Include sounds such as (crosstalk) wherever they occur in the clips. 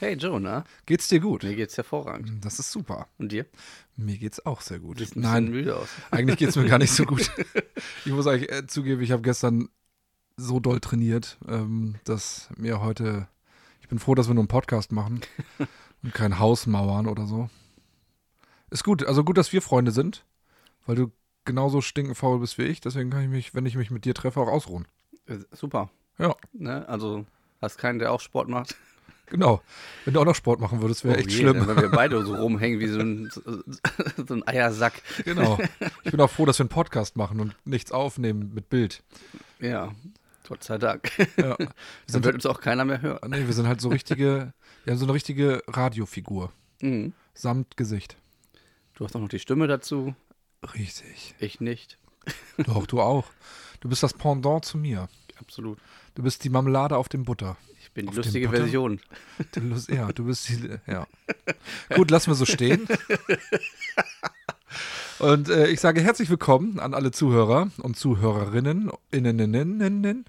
Hey Joe, na? Geht's dir gut? Mir geht's hervorragend. Das ist super. Und dir? Mir geht's auch sehr gut. Siehst ein Nein, bisschen müde aus. (laughs) eigentlich geht's mir gar nicht so gut. Ich muss eigentlich äh, zugeben, ich habe gestern so doll trainiert, ähm, dass mir heute. Ich bin froh, dass wir nur einen Podcast machen (laughs) und kein Haus mauern oder so. Ist gut. Also gut, dass wir Freunde sind, weil du genauso stinkenfaul bist wie ich. Deswegen kann ich mich, wenn ich mich mit dir treffe, auch ausruhen. Äh, Super. Ja, Ne? Also, hast keinen, der auch Sport macht? Genau. Wenn du auch noch Sport machen würdest, wäre Oh echt je, schlimm. Wenn wir beide so rumhängen wie so ein, so ein Eiersack. Genau. Ich bin auch froh, dass wir einen Podcast machen und nichts aufnehmen mit Bild. Ja, Gott sei Dank. Ja. Wir Dann sind, wird uns auch keiner mehr hören. nee, wir sind halt so richtige, wir haben so eine richtige Radiofigur. Mhm. Samt Gesicht. Du hast auch noch die Stimme dazu. Richtig. Ich nicht. Doch, du auch. Du bist das Pendant zu mir. Absolut. Du bist die Marmelade auf dem Butter. Ich bin die lustige? Version. Lust- ja, du bist die, ja. Gut, lassen wir so stehen. (laughs) Und äh, ich sage herzlich willkommen an alle Zuhörer und Zuhörerinnen, innen,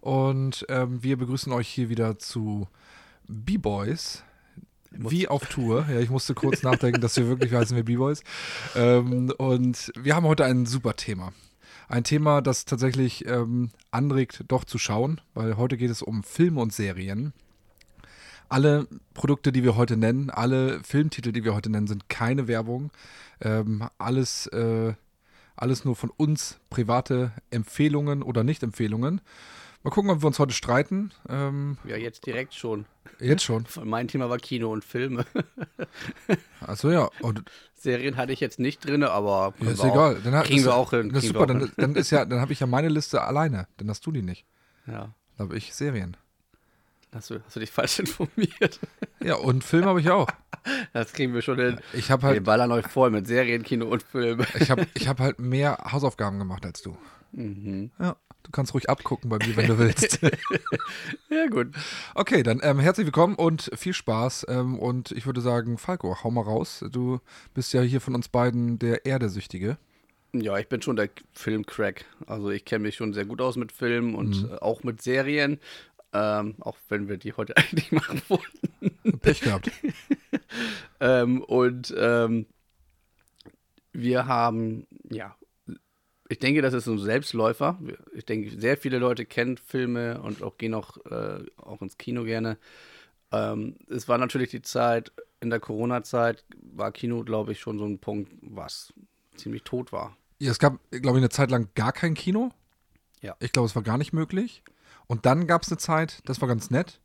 und ähm, wir begrüßen euch hier wieder zu B-Boys. Wie auf Tour. Ja, ich musste kurz (laughs) nachdenken, dass wir wirklich heißen wir B-Boys. Ähm, und wir haben heute ein super Thema. Ein Thema, das tatsächlich ähm, anregt, doch zu schauen, weil heute geht es um Filme und Serien. Alle Produkte, die wir heute nennen, alle Filmtitel, die wir heute nennen, sind keine Werbung. Ähm, alles, äh, alles nur von uns private Empfehlungen oder Nicht-Empfehlungen. Mal gucken, ob wir uns heute streiten. Ähm, Ja, jetzt direkt schon. jetzt schon. (laughs) Mein Thema war Kino und Filme. (laughs) Also ja, und Serien hatte ich jetzt nicht drin, aber ja, ist wir egal. Dann hat- kriegen ist, wir auch hin, Das ist super, wir auch dann, dann ist ja, (laughs) dann habe ich ja meine Liste alleine. Dann hast du die nicht. Ja. Dann habe ich Serien. Hast du, hast du dich falsch informiert? Ja, und Film habe ich auch. Das kriegen wir schon hin. Ich habe Wir halt, ballern euch voll mit Serien, Kino und Filme. ich habe, ich habe halt mehr Hausaufgaben gemacht als du. Mhm. Ja, du kannst ruhig abgucken bei mir, wenn du willst. (laughs) Ja, gut. Okay, dann ähm, herzlich willkommen und viel Spaß. Ähm, und ich würde sagen, Falco, hau mal raus. Du bist ja hier von uns beiden der Erdesüchtige. Ja, ich bin schon der Filmcrack. Also ich kenne mich schon sehr gut aus mit Filmen und äh, auch mit Serien. Ähm, auch wenn wir die heute (laughs) eigentlich machen wollten. Pech gehabt. (laughs) Ähm, und ähm, wir haben, ja, ich denke, das ist so ein Selbstläufer. Ich denke, sehr viele Leute kennen Filme und auch gehen auch, äh, auch ins Kino gerne. Ähm, es war natürlich die Zeit, in der Corona-Zeit war Kino, glaube ich, schon so ein Punkt, was ziemlich tot war. Ja, es gab, glaube ich, eine Zeit lang gar kein Kino. Ja. Ich glaube, es war gar nicht möglich. Und dann gab es eine Zeit, das war ganz nett,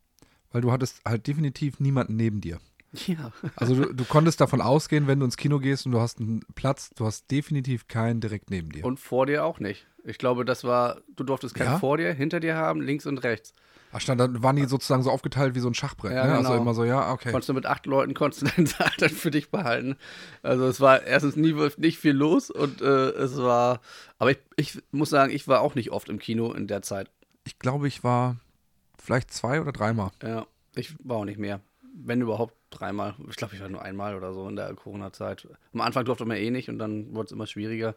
weil du hattest halt definitiv niemanden neben dir. Ja. Also du, du konntest davon ausgehen, wenn du ins Kino gehst und du hast einen Platz, du hast definitiv keinen direkt neben dir. Und vor dir auch nicht. Ich glaube, das war, du durftest keinen Ja? vor dir, hinter dir haben, links und rechts. Ach, stand, dann waren die sozusagen so aufgeteilt wie so ein Schachbrett. Ja, ne? Also genau. immer so, ja, okay. Konntest du mit acht Leuten konntest du deinen (laughs) Saal dann für dich behalten. Also es war erstens nie nicht viel los und äh, es war, aber ich, ich muss sagen, ich war auch nicht oft im Kino in der Zeit. Ich glaube, ich war vielleicht zwei oder dreimal. Ja, ich war auch nicht mehr. Wenn überhaupt dreimal. Ich glaube, ich war nur einmal oder so in der Corona-Zeit. Am Anfang durfte man eh nicht und dann wurde es immer schwieriger.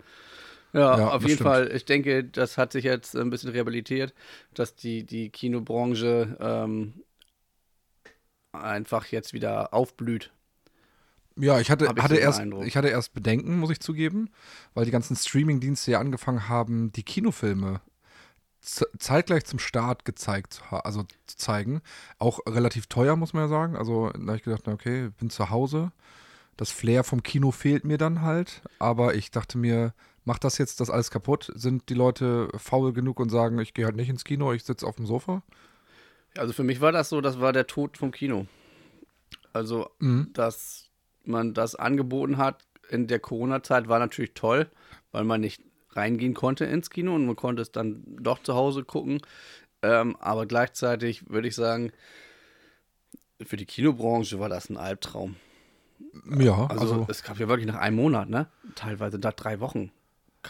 Ja, Ja, auf jeden stimmt. Fall. Ich denke, das hat sich jetzt ein bisschen rehabilitiert, dass die, die Kinobranche ähm, einfach jetzt wieder aufblüht. Ja, ich hatte, ich hatte erst, Eindruck. ich hatte erst Bedenken, muss ich zugeben, weil die ganzen Streaming-Dienste ja angefangen haben, die Kinofilme zeitgleich zum Start gezeigt, zu also zu zeigen. Auch relativ teuer, muss man ja sagen. Also da habe ich gedacht, okay, bin zu Hause. Das Flair vom Kino fehlt mir dann halt. Aber ich dachte mir, macht das jetzt das alles kaputt? Sind die Leute faul genug und sagen, ich gehe halt nicht ins Kino, ich sitze auf dem Sofa? Also für mich war das so, das war der Tod vom Kino. Also, Mhm. dass man das angeboten hat in der Corona-Zeit war natürlich toll, weil man nicht reingehen konnte ins Kino und man konnte es dann doch zu Hause gucken. Ähm, aber gleichzeitig würde ich sagen, für die Kinobranche war das ein Albtraum. Ja, Also, also es gab ja wirklich nach einem Monat, ne? Teilweise nach drei Wochen.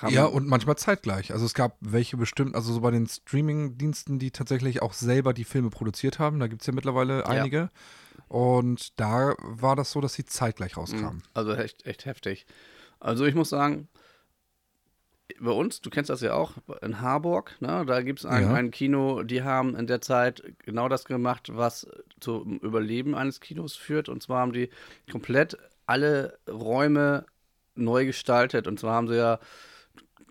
Ja, und manchmal zeitgleich. Also es gab welche bestimmt, also so bei den Streaming-Diensten, die tatsächlich auch selber die Filme produziert haben. Da gibt es ja mittlerweile einige. Und da war das so, dass sie zeitgleich rauskamen. Also echt, echt heftig. Also ich muss sagen, bei uns, du kennst das ja auch, in Harburg, ne, da gibt es ein, Ja. ein Kino, die haben in der Zeit genau das gemacht, was zum Überleben eines Kinos führt. Und zwar haben die komplett alle Räume neu gestaltet. Und zwar haben sie ja,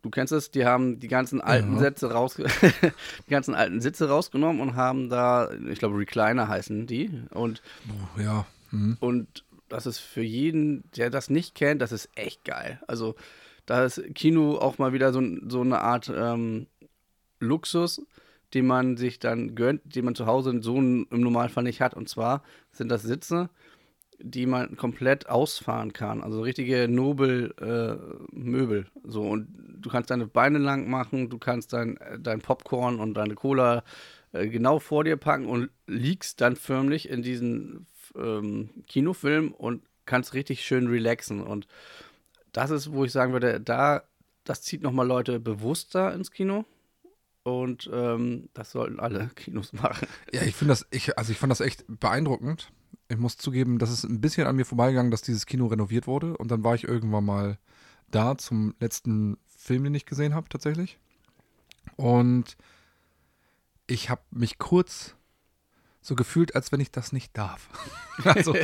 du kennst es, die haben die ganzen alten Ja. Sätze raus, (laughs) die ganzen alten Sitze rausgenommen und haben da, ich glaube, Recliner heißen die. Und ja. Hm. und das ist für jeden, der das nicht kennt, das ist echt geil. Also da ist Kino auch mal wieder so, so eine Art ähm, Luxus, den man sich dann gönnt, den man zu Hause so im Normalfall nicht hat. Und zwar sind das Sitze, die man komplett ausfahren kann. Also richtige Nobel-Möbel. so, und du kannst deine Beine lang machen, du kannst dein, dein Popcorn und deine Cola äh, genau vor dir packen und liegst dann förmlich in diesen ähm, Kinofilm und kannst richtig schön relaxen. Und das ist, wo ich sagen würde, da, das zieht nochmal Leute bewusster ins Kino. Und ähm, das sollten alle (laughs) Kinos machen. Ja, ich finde das, ich, also ich fand das echt beeindruckend. Ich muss zugeben, das ist ein bisschen an mir vorbeigegangen, dass dieses Kino renoviert wurde. Und dann war ich irgendwann mal da zum letzten Film, den ich gesehen habe, tatsächlich. Und ich habe mich kurz so gefühlt, als wenn ich das nicht darf. (laughs) also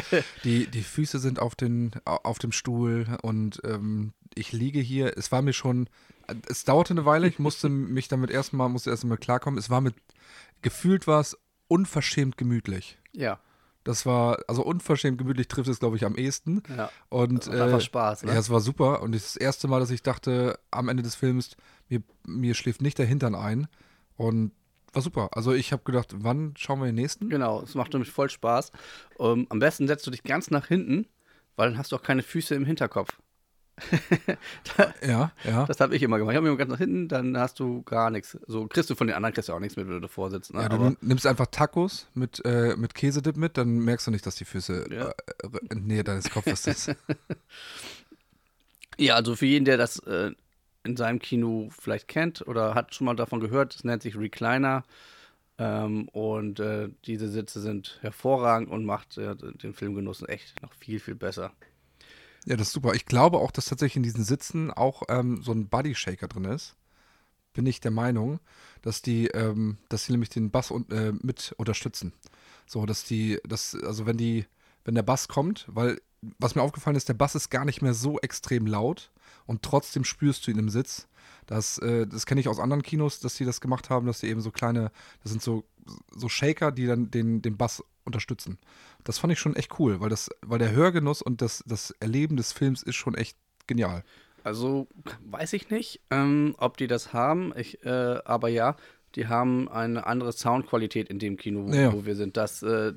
die, die Füße sind auf, den, auf dem Stuhl und ähm, ich liege hier. Es war mir schon, es dauerte eine Weile, ich musste mich damit erstmal, musste erstmal klarkommen. Es war mit, gefühlt war es unverschämt gemütlich. Ja, Das war, also unverschämt gemütlich trifft es, glaube ich, am ehesten. ja. Und Das macht einfach äh, Spaß, ne? ja, es war super. Und das erste Mal, dass ich dachte, am Ende des Films, mir, mir schläft nicht der Hintern ein. Und war super. Also ich habe gedacht, wann schauen wir den nächsten? Genau, es macht nämlich voll Spaß. Ähm, am besten setzt du dich ganz nach hinten, weil dann hast du auch keine Füße im Hinterkopf. (laughs) Ja, ja. Das habe ich immer gemacht. Ich habe mich immer ganz nach hinten, dann hast du gar nichts. So kriegst du von den anderen kriegst du auch nichts mit, wenn du davor sitzt. Ne? ja, du nimmst einfach Tacos mit, äh, mit Käsedip mit, dann merkst du nicht, dass die Füße Ja. äh, in Nähe deines Kopfes (laughs) sind. ja, also für jeden, der das äh, in seinem Kino vielleicht kennt oder hat schon mal davon gehört, es nennt sich Recliner. Ähm, und äh, diese Sitze sind hervorragend und macht äh, den Filmgenuss echt noch viel, viel besser. Ja, das ist super. Ich glaube auch, dass tatsächlich in diesen Sitzen auch ähm, so ein Body Shaker drin ist. Bin ich der Meinung, dass die, ähm, dass die nämlich den Bass und, äh, mit unterstützen. So, dass die, dass, also wenn die, wenn der Bass kommt, weil was mir aufgefallen ist, der Bass ist gar nicht mehr so extrem laut und trotzdem spürst du ihn im Sitz. Das, äh, das kenne ich aus anderen Kinos, dass die das gemacht haben, dass die eben so kleine, das sind so, so Shaker, die dann den, den Bass unterstützen. Das fand ich schon echt cool, weil das, weil der Hörgenuss und das, das Erleben des Films ist schon echt genial. Also weiß ich nicht, ähm, ob die das haben. Ich, äh, aber ja, die haben eine andere Soundqualität in dem Kino, wo, Ja. wo wir sind. Das äh,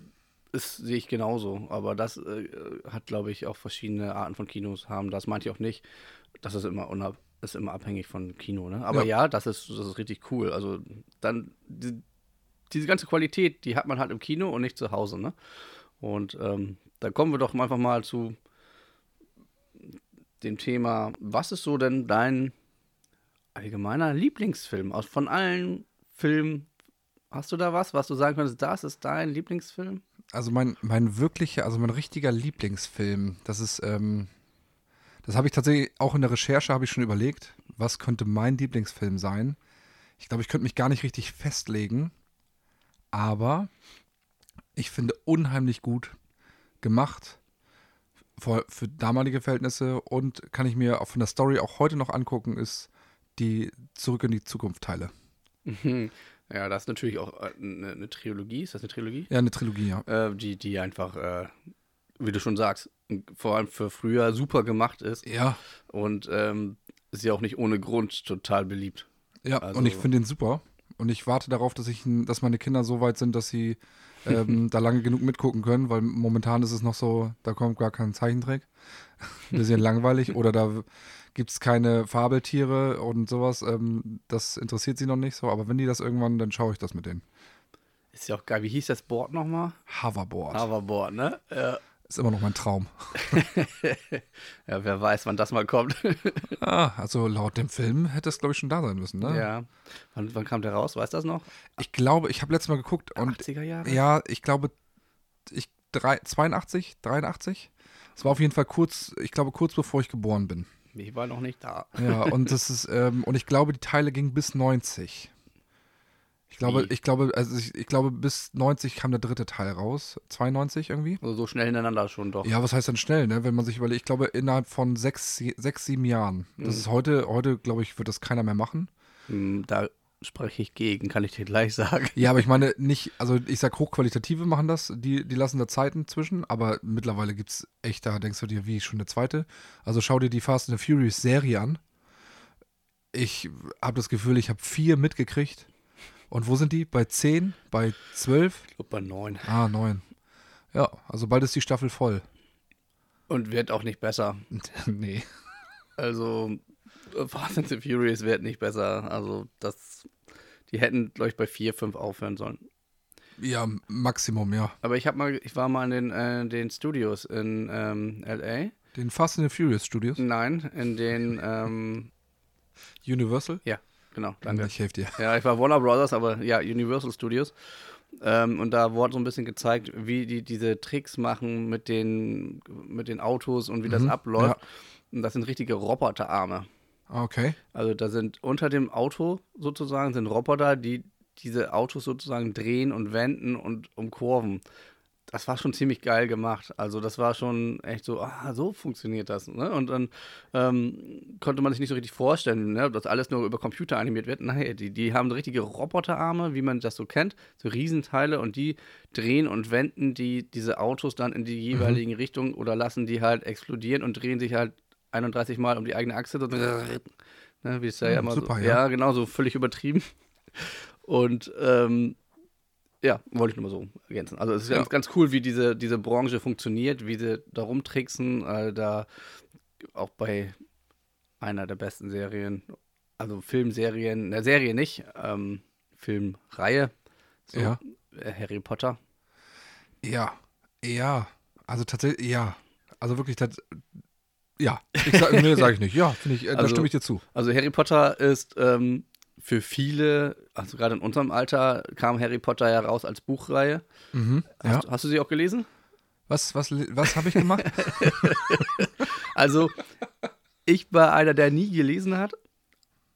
sehe ich genauso. Aber das äh, hat, glaube ich, auch verschiedene Arten von Kinos haben. Das meinte ich auch nicht. Das ist immer unab ist immer abhängig von Kino, ne? Aber ja, das ist, das ist richtig cool. Also dann die, diese ganze Qualität, die hat man halt im Kino und nicht zu Hause, ne? Und ähm, dann kommen wir doch einfach mal zu dem Thema, was ist so denn dein allgemeiner Lieblingsfilm? Aus von allen Filmen, hast du da was, was du sagen könntest, das ist dein Lieblingsfilm? Also mein, mein wirklicher, also mein richtiger Lieblingsfilm, das ist, ähm, das habe ich tatsächlich auch in der Recherche habe ich schon überlegt, was könnte mein Lieblingsfilm sein. Ich glaube, ich könnte mich gar nicht richtig festlegen, aber ich finde unheimlich gut gemacht für, für damalige Verhältnisse und kann ich mir auch von der Story auch heute noch angucken, ist die Zurück in die Zukunft Teile. Ja, das ist natürlich auch äh, eine, eine Trilogie. Ist das eine Trilogie? Ja, eine Trilogie, ja. Äh, die, die einfach, äh, wie du schon sagst, vor allem für früher super gemacht ist Ja, und ähm, ist ja auch nicht ohne Grund total beliebt. Ja, Also- und ich finde ihn super. Und ich warte darauf, dass ich, dass meine Kinder so weit sind, dass sie (laughs) ähm, da lange genug mitgucken können, weil momentan ist es noch so, da kommt gar kein Zeichentrick. Ein (laughs) bisschen langweilig. Oder da gibt es keine Fabeltiere und sowas. Ähm, das interessiert sie noch nicht so. Aber wenn die das irgendwann, dann schaue ich das mit denen. Ist ja auch geil. Wie hieß das Board nochmal? Hoverboard. Hoverboard, ne? Ja. Ist immer noch mein Traum. (laughs) ja, wer weiß, wann das mal kommt. (laughs) Ah, also laut dem Film hätte es, glaube ich, schon da sein müssen, ne? ja. Wann, wann kam der raus? Weißt du das noch? Ich glaube, ich habe letztes Mal geguckt und 80er Jahre? Ja, ich glaube, ich, drei, 82, 83. Es war auf jeden Fall kurz, ich glaube, kurz bevor ich geboren bin. Ich war noch nicht da. Ja, und das ist, ähm, und ich glaube, die Teile gingen bis 90. Ich glaube, ich glaube, also ich, ich glaube, bis 90 kam der dritte Teil raus. 92 irgendwie. Also so schnell hintereinander schon doch. Ja, was heißt denn schnell, ne? Wenn man sich überlegt, ich glaube, innerhalb von sechs, sechs sieben Jahren. Das ist heute, heute, glaube ich, wird das keiner mehr machen. Hm, Da spreche ich gegen, kann ich dir gleich sagen. Ja, aber ich meine (laughs) nicht, also ich sag hochqualitative machen das, die, die lassen da Zeiten zwischen, aber mittlerweile gibt es echt, da denkst du dir, wie schon eine zweite. Also schau dir die Fast and the Furious Serie an. Ich habe das Gefühl, ich habe vier mitgekriegt. Und wo sind die? Bei zehn? Bei zwölf? Ich glaube bei neun. Ah, neun. Ja, also bald ist die Staffel voll. Und wird auch nicht besser. (laughs) nee. Also Fast and the Furious wird nicht besser. Also das, die hätten, glaube ich, bei vier, fünf aufhören sollen. Ja, Maximum, ja. Aber ich habe mal, ich war mal in den, äh, den Studios in ähm, LA. Den Fast and the Furious Studios. Nein, in den, ähm, Universal? ja, genau, danke. Ich helfe dir. Ja, ich war Warner Brothers, aber ja, Universal Studios. Ähm, und da wurde so ein bisschen gezeigt, wie die diese Tricks machen mit den, mit den Autos und wie das Mhm, abläuft. Und das sind richtige Roboterarme. Ah, Okay. Also da sind unter dem Auto sozusagen sind Roboter, die diese Autos sozusagen drehen und wenden und umkurven. Das war schon ziemlich geil gemacht. Also das war schon echt so, ah, so funktioniert das. Ne? Und dann ähm, konnte man sich nicht so richtig vorstellen, ne? dass alles nur über Computer animiert wird. Nein, die, die haben richtige Roboterarme, wie man das so kennt, so Riesenteile und die drehen und wenden die, diese Autos dann in die jeweiligen Richtungen oder lassen die halt explodieren und drehen sich halt 31 Mal um die eigene Achse. So, ne? Wie es ja, Hm, immer super, so, ja. ja, genau, so völlig übertrieben. Und ähm, ja, wollte ich nur mal so ergänzen. Also es ist Ja. ganz, ganz cool, wie diese, diese Branche funktioniert, wie sie da rumtricksen. Äh, da auch bei einer der besten Serien, also Filmserien, eine Serie nicht, ähm, Filmreihe, so, Ja. äh, Harry Potter. Ja, ja. Also tatsächlich, ja. Also wirklich, ja. Ich sag, nee, sage ich nicht. Ja, finde ich, äh, da Also- stimme ich dir zu. Also Harry Potter ist ähm, für viele, also gerade in unserem Alter, kam Harry Potter ja raus als Buchreihe. Mhm. Ja. Hast, hast du sie auch gelesen? Was, was, was habe ich gemacht? (laughs) Also, ich war einer, der nie gelesen hat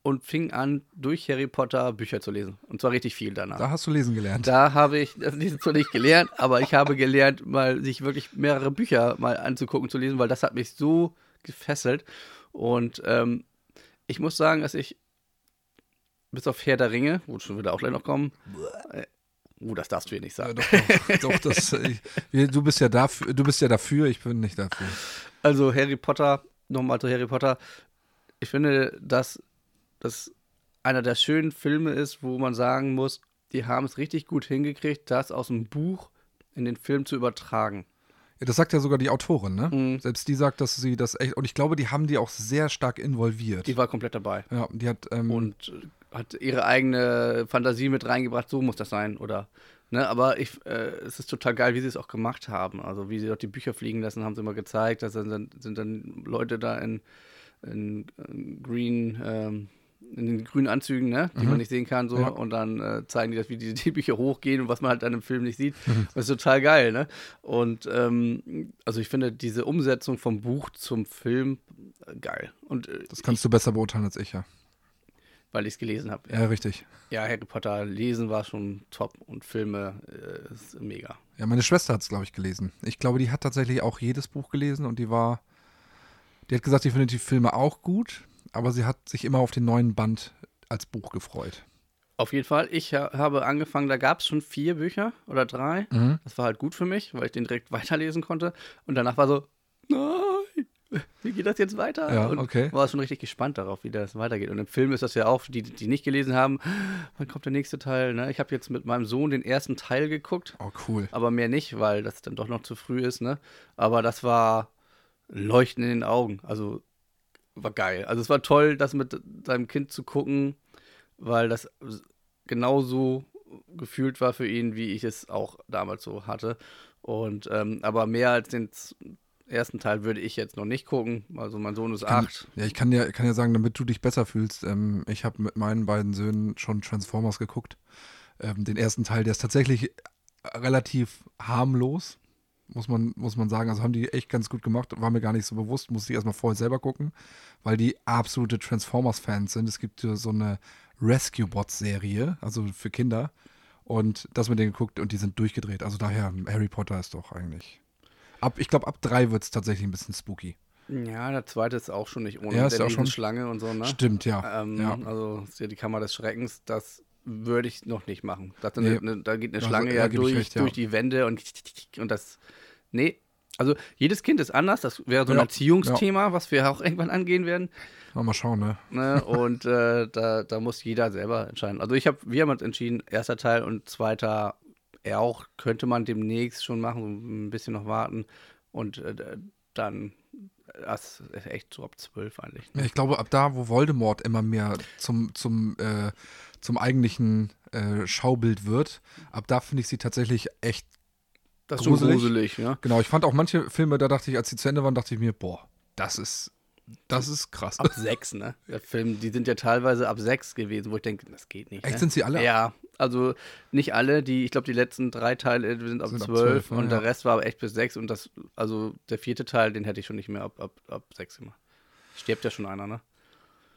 und fing an, durch Harry Potter Bücher zu lesen. Und zwar richtig viel danach. da hast du lesen gelernt. Da habe ich das Lesen zwar nicht gelernt, aber ich habe gelernt, mal sich wirklich mehrere Bücher mal anzugucken, zu lesen, weil das hat mich so gefesselt. Und ähm, ich muss sagen, dass ich bis auf Herr der Ringe, wo schon wieder auch gleich noch kommen, äh, uh, das darfst du hier nicht Ja, sagen. doch, doch, doch, das, (laughs) ich, wir- du bist ja dafür, du bist ja dafür, ich bin nicht dafür. Also Harry Potter, nochmal zu Harry Potter. Ich finde, dass das einer der schönen Filme ist, wo man sagen muss, die haben es richtig gut hingekriegt, das aus dem Buch in den Film zu übertragen. Ja, das sagt ja sogar die Autorin, ne? Mhm. Selbst die sagt, dass sie das echt, und ich glaube, die haben die auch sehr stark involviert. Die war komplett dabei ja, die hat, ähm, und hat ihre eigene Fantasie mit reingebracht, so muss das sein, oder? Ne, aber ich, äh, es ist total geil, wie sie es auch gemacht haben. Also wie sie dort die Bücher fliegen lassen, haben sie immer gezeigt. Da sind, dann- sind dann Leute da in, in, in Green, ähm, in den grünen Anzügen, ne, die man nicht sehen kann, so. Ja. Und dann äh, zeigen die das, wie die, die Bücher hochgehen und was man halt dann im Film nicht sieht. Das ist total geil, ne? Und ähm, also ich finde diese Umsetzung vom Buch zum Film äh, geil. Und äh, das kannst du besser beurteilen als ich, ja. Weil ich es gelesen habe. Ja, richtig. Ja, Harry Potter lesen war schon top und Filme äh, ist mega. Ja, meine Schwester hat es, glaube ich, gelesen. Ich glaube, die hat tatsächlich auch jedes Buch gelesen und die war, die hat gesagt, die findet die Filme auch gut, aber sie hat sich immer auf den neuen Band als Buch gefreut. Auf jeden Fall, ich ha habe angefangen, da gab es schon vier Bücher oder drei. Mhm. Das war halt gut für mich, weil ich den direkt (laughs) weiterlesen konnte. Und danach war so, nein, (laughs) wie geht das jetzt weiter? Ja, und okay. war schon richtig gespannt darauf, wie das weitergeht. Und im Film ist das ja auch, die, die nicht gelesen haben, (gasps) wann kommt der nächste Teil? Ne? Ich habe jetzt mit meinem Sohn den ersten Teil geguckt. Oh, cool. aber mehr nicht, weil das dann doch noch zu früh ist, ne? Aber das war Leuchten in den Augen. Also war geil. Also es war toll, das mit seinem Kind zu gucken, weil das genauso gefühlt war für ihn, wie ich es auch damals so hatte. Und ähm, aber mehr als den ersten Teil würde ich jetzt noch nicht gucken. Also mein Sohn ist kann- acht. Ja, ich kann dir, kann sagen, damit du dich besser fühlst, ähm, ich habe mit meinen beiden Söhnen schon Transformers geguckt. Ähm, den ersten Teil, der ist tatsächlich relativ harmlos. muss man, muss man sagen. Also haben die echt ganz gut gemacht, war mir gar nicht so bewusst, musste ich erstmal vorher selber gucken, weil die absolute Transformers-Fans sind. Es gibt so eine Rescue Bots-Serie, also für Kinder. Und das mit denen geguckt und die sind durchgedreht. Also daher, Harry Potter ist doch eigentlich. Ab, ich glaube, ab drei wird es tatsächlich ein bisschen spooky. Ja, der zweite ist auch schon nicht ohne Ja, ist der auch schon- Schlange und so, ne? Stimmt, ja. Ähm, ja. Also ist ja die Kammer des Schreckens, das würde ich noch nicht machen. Das, Nee. ne, da geht eine Also, Schlange ja durch, recht, ja. durch die Wände und, und das. Nee. Also jedes Kind ist anders, das wäre so ein Ja, Erziehungsthema, was wir auch irgendwann angehen werden. Mal schauen, ne? Ne? Und äh, da, da muss jeder selber entscheiden. Also ich habe, wir haben uns entschieden, erster Teil und zweiter er auch, könnte man demnächst schon machen, ein bisschen noch warten. Und äh, dann, das ist echt so ab zwölf eigentlich. Ne? Ich glaube, ab da, wo Voldemort immer mehr zum, zum, äh, zum eigentlichen äh, Schaubild wird, ab da finde ich sie tatsächlich echt Das ist gruselig. gruselig, ja. Genau, ich fand auch manche Filme, da dachte ich, als sie zu Ende waren, dachte ich mir, boah, das ist, das ist krass. Ab sechs, ne? Der Film, die sind ja teilweise ab sechs gewesen, wo ich denke, das geht nicht. Echt, ne? sind sie alle? Ja, also nicht alle, die, ich glaube, die letzten drei Teile sind ab Sind ab zwölf 12, ja, und der ja. Rest war aber echt bis sechs und das, also der vierte Teil, den hätte ich schon nicht mehr ab, ab, ab sechs gemacht. Stirbt ja schon einer, ne?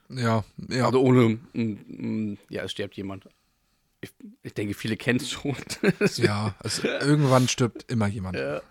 Ja, ja. Also ohne, mm, mm, ja, es stirbt jemand. Ich, ich denke, viele kennen es schon. (laughs) ja, es, irgendwann stirbt immer jemand. Ja.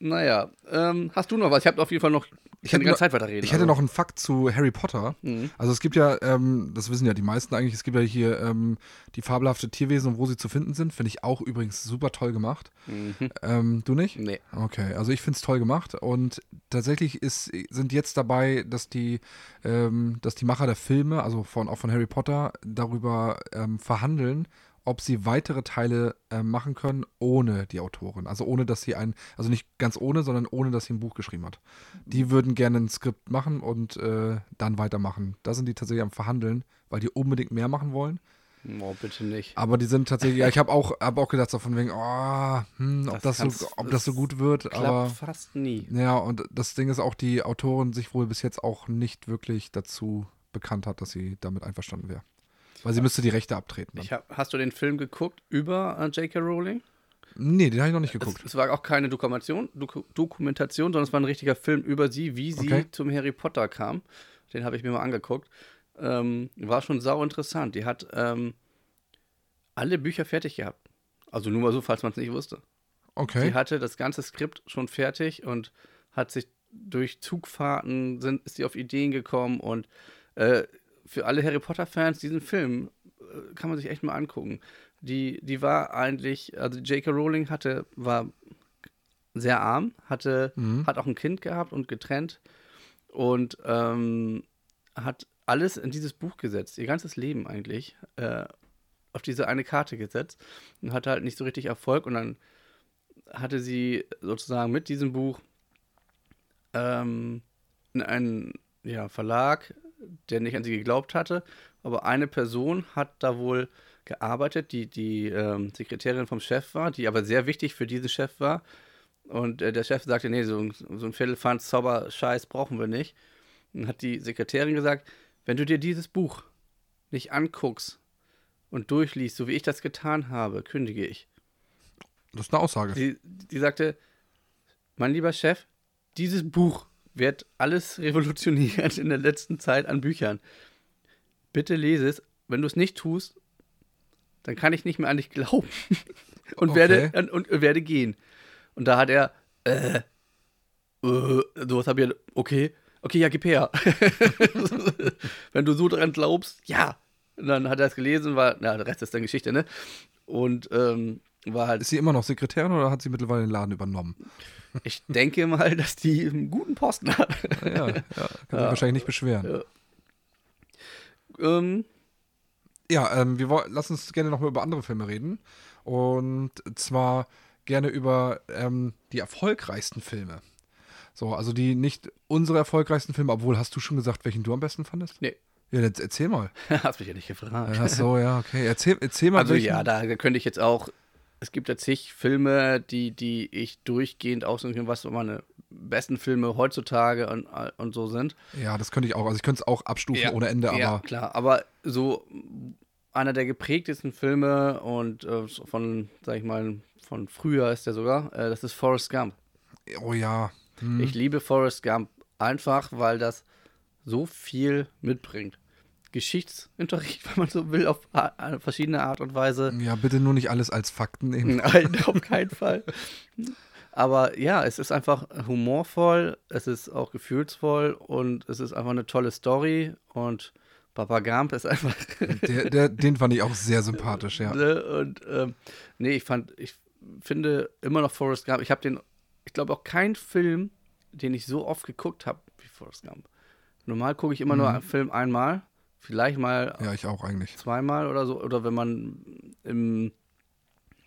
Naja, ähm, hast du noch was? Ich habe auf jeden Fall noch, ich hätte noch- Zeit weiterreden. Ich hätte also. noch einen Fakt zu Harry Potter. Mhm. Also es gibt ja, ähm, das wissen ja die meisten eigentlich, es gibt ja hier ähm, die fabelhafte Tierwesen und wo sie zu finden sind. Finde ich auch übrigens super toll gemacht. Mhm. Ähm, du nicht? Nee. Okay, also ich finde es toll gemacht und tatsächlich ist, sind jetzt dabei, dass die, ähm, dass die Macher der Filme, also von, auch von Harry Potter, darüber ähm, verhandeln, ob sie weitere Teile ähm, machen können ohne die Autorin. Also ohne, dass sie ein, also nicht ganz ohne, sondern ohne, dass sie ein Buch geschrieben hat. Die würden gerne ein Skript machen und äh, dann weitermachen. Da sind die tatsächlich am Verhandeln, weil die unbedingt mehr machen wollen. Oh, bitte nicht. Aber die sind tatsächlich, ja, ich habe auch, hab auch gedacht, so von wegen, oh, hm, ob, Das das kannst- so, ob das so gut wird. Klappt Aber fast nie. ja, und das Ding ist auch, die Autorin sich wohl bis jetzt auch nicht wirklich dazu bekannt hat, dass sie damit einverstanden wäre. Weil sie müsste die Rechte abtreten. Hab, hast du den Film geguckt über äh, J.K. Rowling? nee, den habe ich noch nicht geguckt. Es, es war auch keine Dokumentation, Doku Dokumentation, sondern es war ein richtiger Film über sie, wie sie Okay. zum Harry Potter kam. Den habe ich mir mal angeguckt. Ähm, war schon sau interessant. Die hat ähm, alle Bücher fertig gehabt. Also nur mal so, falls man es nicht wusste. Okay. Sie hatte das ganze Skript schon fertig und hat sich durch Zugfahrten sind, ist sie auf Ideen gekommen und äh, für alle Harry Potter-Fans diesen Film äh, kann man sich echt mal angucken. Die, die war eigentlich, also J.K. Rowling hatte, war sehr arm, hatte, Mhm. hat auch ein Kind gehabt und getrennt und ähm, hat alles in dieses Buch gesetzt, ihr ganzes Leben eigentlich, äh, auf diese eine Karte gesetzt und hatte halt nicht so richtig Erfolg und dann hatte sie sozusagen mit diesem Buch ähm, einen ja, Verlag, der nicht an sie geglaubt hatte, aber eine Person hat da wohl gearbeitet, die die ähm, Sekretärin vom Chef war, die aber sehr wichtig für diesen Chef war. Und äh, der Chef sagte, nee, so, ein- so ein Viertelfanz Zauberscheiß brauchen wir nicht. Und hat die Sekretärin gesagt, wenn du dir dieses Buch nicht anguckst und durchliest, so wie ich das getan habe, kündige ich. Das ist eine Aussage. Die, die sagte, mein lieber Chef, dieses Buch wird alles (laughs) revolutioniert in der letzten Zeit an Büchern. Bitte lese es. Wenn du es nicht tust, dann kann ich nicht mehr an dich glauben (laughs) und, Okay. werde, und, und werde gehen. Und da hat er, äh, äh, sowas habe ich, okay, okay, ja, gib her. (laughs) Wenn du so dran glaubst, ja. Und dann hat er es gelesen, war, na, der Rest ist dann Geschichte, ne? Und ähm, war halt Ist sie immer noch Sekretärin oder hat sie mittlerweile den Laden übernommen? Ich denke mal, dass die einen guten Posten hat. Ja, ja kann sich wahrscheinlich nicht beschweren. ähm, Ja, ähm, wir wollen, lass uns gerne noch mal über andere Filme reden. Und zwar gerne über ähm, die erfolgreichsten Filme. So, also die nicht unsere erfolgreichsten Filme, obwohl hast du schon gesagt, welchen du am besten fandest? nee, Ja, jetzt erzähl mal. (laughs) hast mich ja nicht gefragt. Ach so, ja, okay. Erzähl, erzähl mal. also welchen- ja, da könnte ich jetzt auch, es gibt ja zig Filme, die, die ich durchgehend aussuchen kann, was meine besten Filme heutzutage und, und so sind. Ja, das könnte ich auch. Also ich könnte es auch abstufen ohne Ende, aber Ja, klar, aber so einer der geprägtesten Filme und äh, von, sag ich mal, von früher ist der sogar, äh, das ist Forrest Gump. Oh ja. Hm. Ich liebe Forrest Gump einfach, weil das so viel mitbringt. Geschichtsunterricht, (laughs) wenn man so will, auf verschiedene Art und Weise. Ja, bitte nur nicht alles als Fakten nehmen. (laughs) Nein, auf keinen Fall. Aber ja, es ist einfach humorvoll, es ist auch gefühlsvoll und es ist einfach eine tolle Story und Papa Gump ist einfach. (laughs) Der, der, den fand ich auch sehr sympathisch, ja. ne? Und ähm, nee, ich fand, ich finde immer noch Forrest Gump. Ich habe den, ich glaube auch keinen Film, den ich so oft geguckt habe wie Forrest Gump. Normal gucke ich immer nur einen Film einmal, vielleicht mal Ja, ich auch eigentlich. zweimal oder so. Oder wenn man im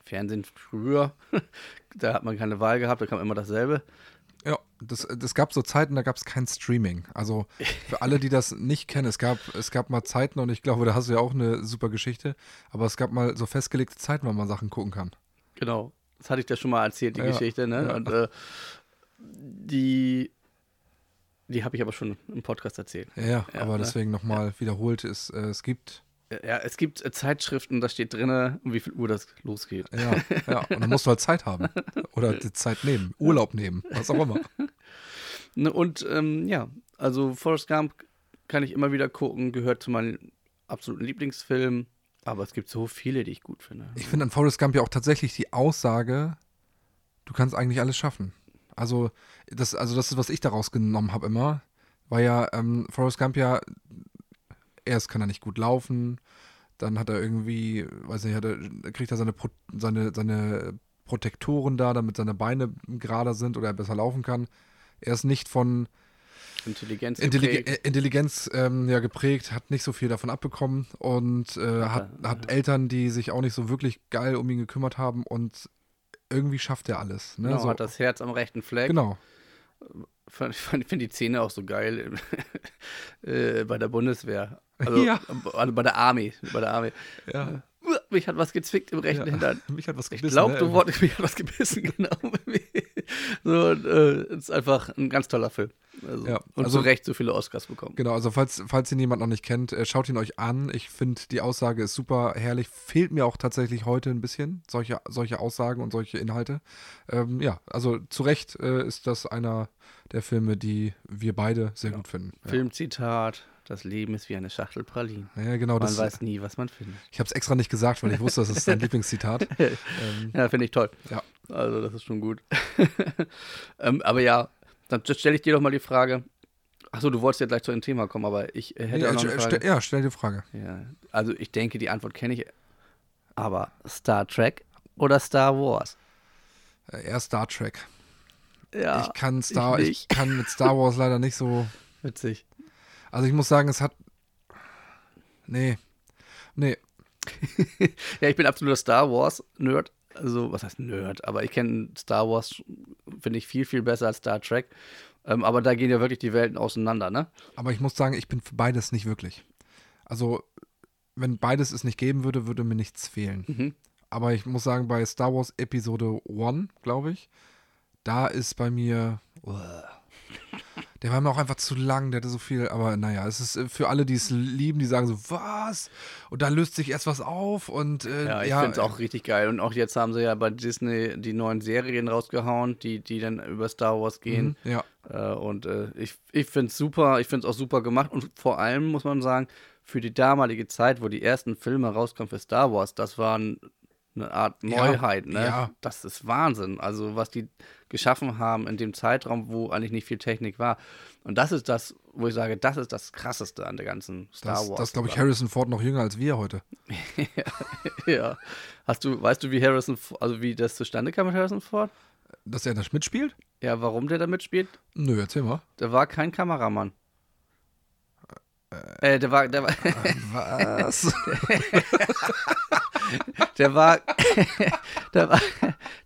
Fernsehen früher, (laughs) da hat man keine Wahl gehabt, da kam immer dasselbe. Ja, das, das gab so Zeiten, da gab es kein Streaming. Also für alle, die das nicht kennen, es gab, es gab mal Zeiten und ich glaube, da hast du ja auch eine super Geschichte, aber es gab mal so festgelegte Zeiten, wann man Sachen gucken kann. Genau. Das hatte ich dir schon mal erzählt, die Ja, Geschichte, ne? ja. Und äh, die, die habe ich aber schon im Podcast erzählt. Ja, ja, Ja, aber ne? deswegen nochmal wiederholt, ist, äh, es gibt, Ja, es gibt äh, Zeitschriften, da steht drin, um wie viel Uhr das losgeht. ja, ja, (laughs) und dann musst du halt Zeit haben. Oder die Zeit nehmen, Urlaub nehmen, was auch immer. (laughs) Ne, Und ähm, ja, also Forrest Gump kann ich immer wieder gucken, gehört zu meinen absoluten Lieblingsfilmen. Aber es gibt so viele, die ich gut finde. Ich finde an Forrest Gump ja auch tatsächlich die Aussage, du kannst eigentlich alles schaffen. Also das, also das ist, was ich daraus genommen habe immer, war ja ähm, Forrest Gump ja, erst kann er nicht gut laufen, dann hat er irgendwie, weiß nicht, hat er, kriegt er seine, Pro, seine, seine Protektoren da, damit seine Beine gerader sind oder er besser laufen kann. Er ist nicht von Intelligenz Intelligen geprägt. äh, Intelligenz ähm, ja, geprägt, hat nicht so viel davon abbekommen und äh, hat, hat Eltern, die sich auch nicht so wirklich geil um ihn gekümmert haben und irgendwie schafft er alles. Ne? Genau, so, hat das Herz am rechten Fleck. genau. Ich finde die Szene auch so geil (laughs) äh, bei der Bundeswehr. Also, Ja. also bei der Army. Bei der Army. Ja. Mich hat was gezwickt im rechten Ja. Hintern. (laughs) Mich hat was Ich gebissen. glaube, ne? du wolltest mich hat was gebissen, (laughs) genau. So, äh, ist einfach ein ganz toller Film. Also, Ja, und also- zu Recht so viele Oscars bekommen. Genau, also falls, falls ihn jemand noch nicht kennt, äh, schaut ihn euch an. Ich finde, die Aussage ist super herrlich. Fehlt mir auch tatsächlich heute ein bisschen, solche, solche Aussagen und solche Inhalte. Ähm, ja, also zu Recht äh, ist das einer der Filme, die wir beide sehr gut finden. Ja. Filmzitat: Das Leben ist wie eine Schachtel Pralinen. Ja, genau. Man Das, weiß nie, was man findet. ich habe es extra nicht gesagt, weil ich wusste, das ist dein (laughs) Lieblingszitat. Ähm, Ja, finde ich toll. Ja. Also, das ist schon gut. (laughs) ähm, aber ja, dann stelle ich dir doch mal die Frage. Achso, du wolltest ja gleich zu einem Thema kommen, aber ich äh, hätte ja, auch noch eine Frage. st- ja, stell dir Frage. Ja, also ich denke, die Antwort kenne ich. Aber Star Trek oder Star Wars? Äh, eher Star Trek. Ja, ich kann Star, ich, nicht. kann mit Star Wars leider nicht so. (laughs) witzig. Also ich muss sagen, es hat. Nee. Nee. (laughs) Ja, ich bin absoluter Star Wars-Nerd. Also, was heißt Nerd? Aber ich kenne Star Wars, finde ich, viel, viel besser als Star Trek. Ähm, aber da gehen ja wirklich die Welten auseinander, ne? Aber ich muss sagen, ich bin für beides nicht wirklich. Also, wenn beides es nicht geben würde, würde mir nichts fehlen. Mhm. Aber ich muss sagen, bei Star Wars Episode 1, glaube ich, da ist bei mir. Der war mir auch einfach zu lang, der hatte so viel, aber naja, es ist äh, für alle, die es lieben, die sagen so, was? Und da löst sich erst was auf und äh, Ja, ich ja, finde es auch richtig geil. Und auch jetzt haben sie ja bei Disney die neuen Serien rausgehauen, die, die dann über Star Wars gehen. Mhm, ja, Äh, und äh, ich, ich finde es super, ich finde es auch super gemacht. Und vor allem muss man sagen, für die damalige Zeit, wo die ersten Filme rauskommen für Star Wars, das war ein, eine Art Ja, Neuheit. ne? ja. Das ist Wahnsinn. Also was die geschaffen haben in dem Zeitraum, wo eigentlich nicht viel Technik war. Und das ist das, wo ich sage, das ist das Krasseste an der ganzen Star das, Wars. das glaube ich, Harrison Ford noch jünger als wir heute. (laughs) ja. Hast du, weißt du, wie Harrison, also wie das zustande kam mit Harrison Ford? Dass er das mitspielt? Ja, warum der da mitspielt? Nö, erzähl mal. Der war kein Kameramann. Äh, der war, der war, Was? (laughs) der war, der war,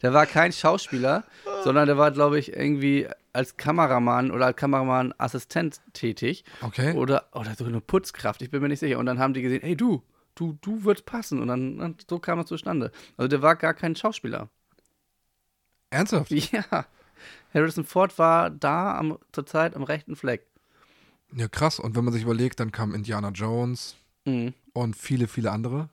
der war kein Schauspieler, sondern der war, glaube ich, irgendwie als Kameramann oder als Kameramannaassistent tätig. Okay. Oder, oder so eine Putzkraft, ich bin mir nicht sicher. Und dann haben die gesehen, hey du, du, du würdest passen. Und dann, dann so kam es zustande. Also der war gar kein Schauspieler. Ernsthaft? Ja. Harrison Ford war da am, zur Zeit am rechten Fleck. Ja, krass. Und wenn man sich überlegt, dann kam Indiana Jones Mhm. und viele, viele andere.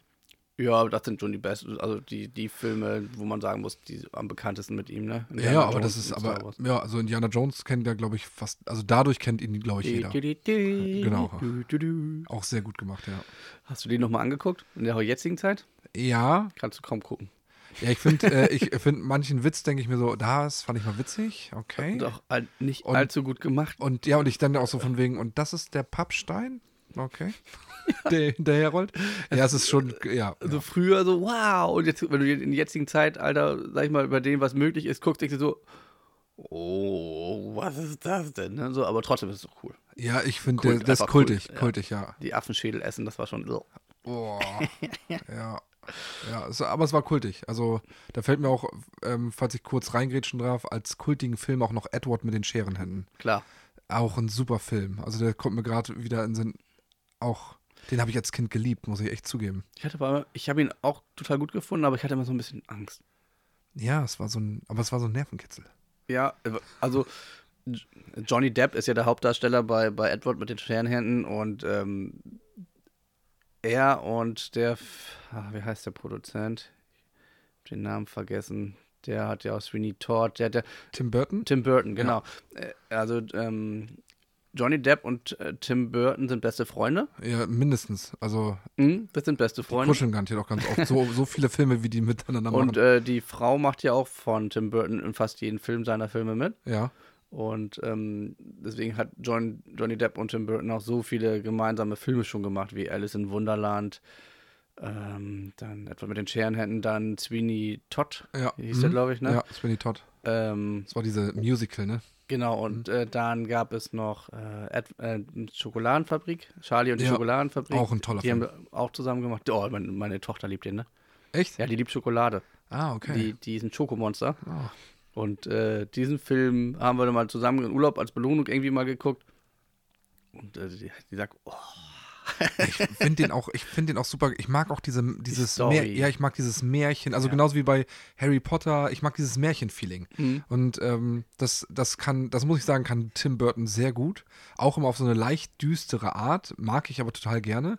Ja, das sind schon die besten, also die, die Filme, wo man sagen muss, die am bekanntesten mit ihm, ne? Ja, Indiana ja, aber Jones das ist aber, ja, also Indiana Jones kennt ja, glaube ich, fast, also dadurch kennt ihn, glaube ich, jeder. Genau. Genau. Auch sehr gut gemacht, ja. Hast du den nochmal angeguckt? In der jetzigen Zeit? Ja, Kannst du kaum gucken. Ja, ich finde, äh, ich finde manchen Witz, denke ich mir so, das fand ich mal witzig, okay. Doch all, nicht Und- allzu gut gemacht. Und ja, und ich dann auch so von wegen, und das ist der Pappstein? Okay. (laughs) Der hinterher rollt. Ja, es ist schon, ja. Also ja. früher so, wow. Und jetzt, wenn du in der jetzigen Zeit, Alter, sag ich mal, über dem, was möglich ist, guckst, denkst du so, oh, was ist das denn? Ne? So, aber trotzdem ist es doch cool. Ja, ich finde, Kult, der- das ist einfach Kult, kultig, ja. kultig, ja. Die Affenschädel essen, das war schon. Boah. (laughs) ja. Ja, es, aber es war kultig. Also, da fällt mir auch, ähm, falls ich kurz reingrätschen darf, als kultigen Film auch noch Edward mit den Scherenhänden. Klar. Auch ein super Film. Also, der kommt mir gerade wieder in Sinn. Auch, den habe ich als Kind geliebt, muss ich echt zugeben. Ich hatte aber, ich habe ihn auch total gut gefunden, aber ich hatte immer so ein bisschen Angst. Ja, es war so ein, aber es war so ein Nervenkitzel. Ja, also Johnny Depp ist ja der Hauptdarsteller bei, bei Edward mit den Scherenhänden und ähm, er und der, ah, wie heißt der Produzent? Ich den Namen vergessen. Der hat ja auch Sweeney Todd, der ja Tim Burton? Tim Burton, genau. Äh, Also ähm, Johnny Depp und äh, Tim Burton sind beste Freunde. Ja, mindestens. Also, Mhm, das sind beste die Freunde. kuscheln garantiert auch ganz oft. So, (laughs) so viele Filme, wie die miteinander Und machen. äh, die Frau macht ja auch von Tim Burton in fast jeden Film seiner Filme mit. ja. Und ähm, deswegen hat John, Johnny Depp und Tim Burton auch so viele gemeinsame Filme schon gemacht, wie Alice in Wunderland, ähm, dann etwa mit den Scherenhänden, dann Sweeney Todd, Ja. hieß der, mhm. glaube ich, ne? Ja, Sweeney Todd. Ähm, Das war diese Musical, ne? genau, und äh, dann gab es noch äh, äh, Schokoladenfabrik, Charlie und die Ja, Schokoladenfabrik. auch ein toller Die Film. haben wir auch zusammen gemacht. Oh, meine, meine Tochter liebt den, ne? Echt? Ja, die liebt Schokolade. Ah, okay. Die, die ist ein Schokomonster. Ah. Und äh, diesen Film haben wir dann mal zusammen in Urlaub als Belohnung irgendwie mal geguckt. Und äh, die, die sagt, oh, Ich finde den auch, ich finde den auch super. Ich mag auch diese, dieses Story. Meer, ja, ich mag dieses Märchen, also Ja. genauso wie bei Harry Potter, ich mag dieses Märchen-Feeling. Mhm. Und ähm, das, das kann, das muss ich sagen, kann Tim Burton sehr gut. Auch immer auf so eine leicht düstere Art, mag ich aber total gerne.